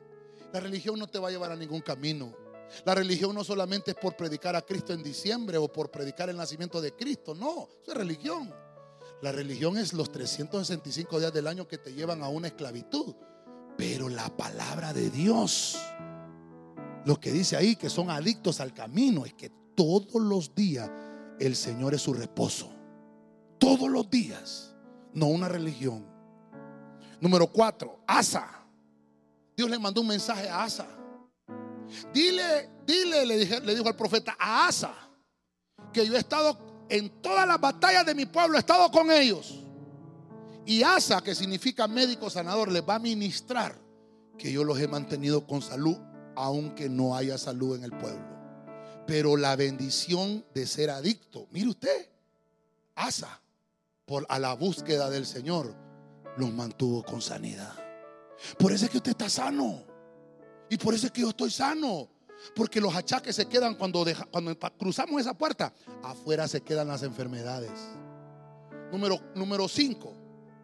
La religión no te va a llevar a ningún camino. La religión no solamente es por predicar a Cristo en diciembre o por predicar el nacimiento de Cristo, no, eso es religión. La religión es los 365 días del año que te llevan a una esclavitud. Pero la palabra de Dios lo que dice ahí, que son adictos al camino, es que todos los días el Señor es su reposo. Todos los días, no una religión. Número cuatro, Asa. Dios le mandó un mensaje a Asa. Dile, dile, le, le dijo al profeta a Asa, que yo he estado en todas las batallas de mi pueblo, he estado con ellos. Y Asa, que significa médico sanador, les va a ministrar que yo los he mantenido con salud aunque no haya salud en el pueblo. Pero la bendición de ser adicto, mire usted, Asa, por a la búsqueda del Señor, los mantuvo con sanidad. Por eso es que usted está sano. Y por eso es que yo estoy sano. Porque los achaques se quedan cuando, cruzamos esa puerta. Afuera se quedan las enfermedades. Número, número cinco.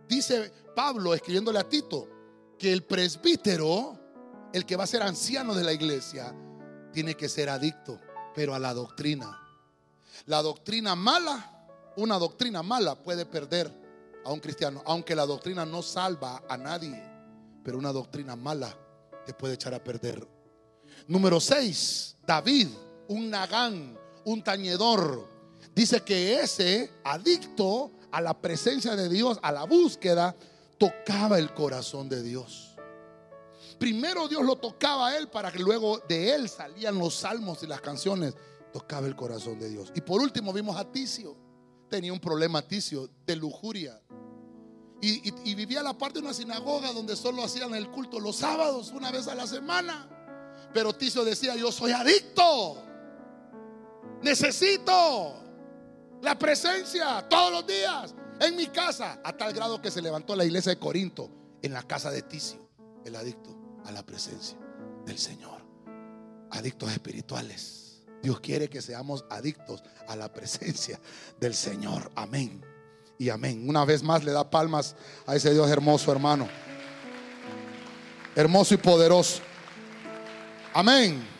Dice Pablo escribiéndole a Tito que el presbítero el que va a ser anciano de la iglesia tiene que ser adicto, pero a la doctrina. La doctrina mala, una doctrina mala puede perder a un cristiano, aunque la doctrina no salva a nadie, pero una doctrina mala te puede echar a perder. Número 6, David, un nagán, un tañedor. Dice que ese adicto a la presencia de Dios, a la búsqueda, tocaba el corazón de Dios. Primero Dios lo tocaba a él para que luego de él salían los salmos y las canciones. Tocaba el corazón de Dios. Y por último vimos a Ticio. Tenía un problema Ticio de lujuria. Y, vivía a la parte de una sinagoga donde solo hacían el culto los sábados, una vez a la semana. Pero Ticio decía, yo soy adicto. Necesito la presencia todos los días en mi casa. A tal grado que se levantó la iglesia de Corinto en la casa de Ticio, el adicto a la presencia del Señor. Adictos espirituales. Dios quiere que seamos adictos a la presencia del Señor. Amén. Y amén. Una vez más le da palmas a ese Dios hermoso, hermano. Hermoso y poderoso. Amén.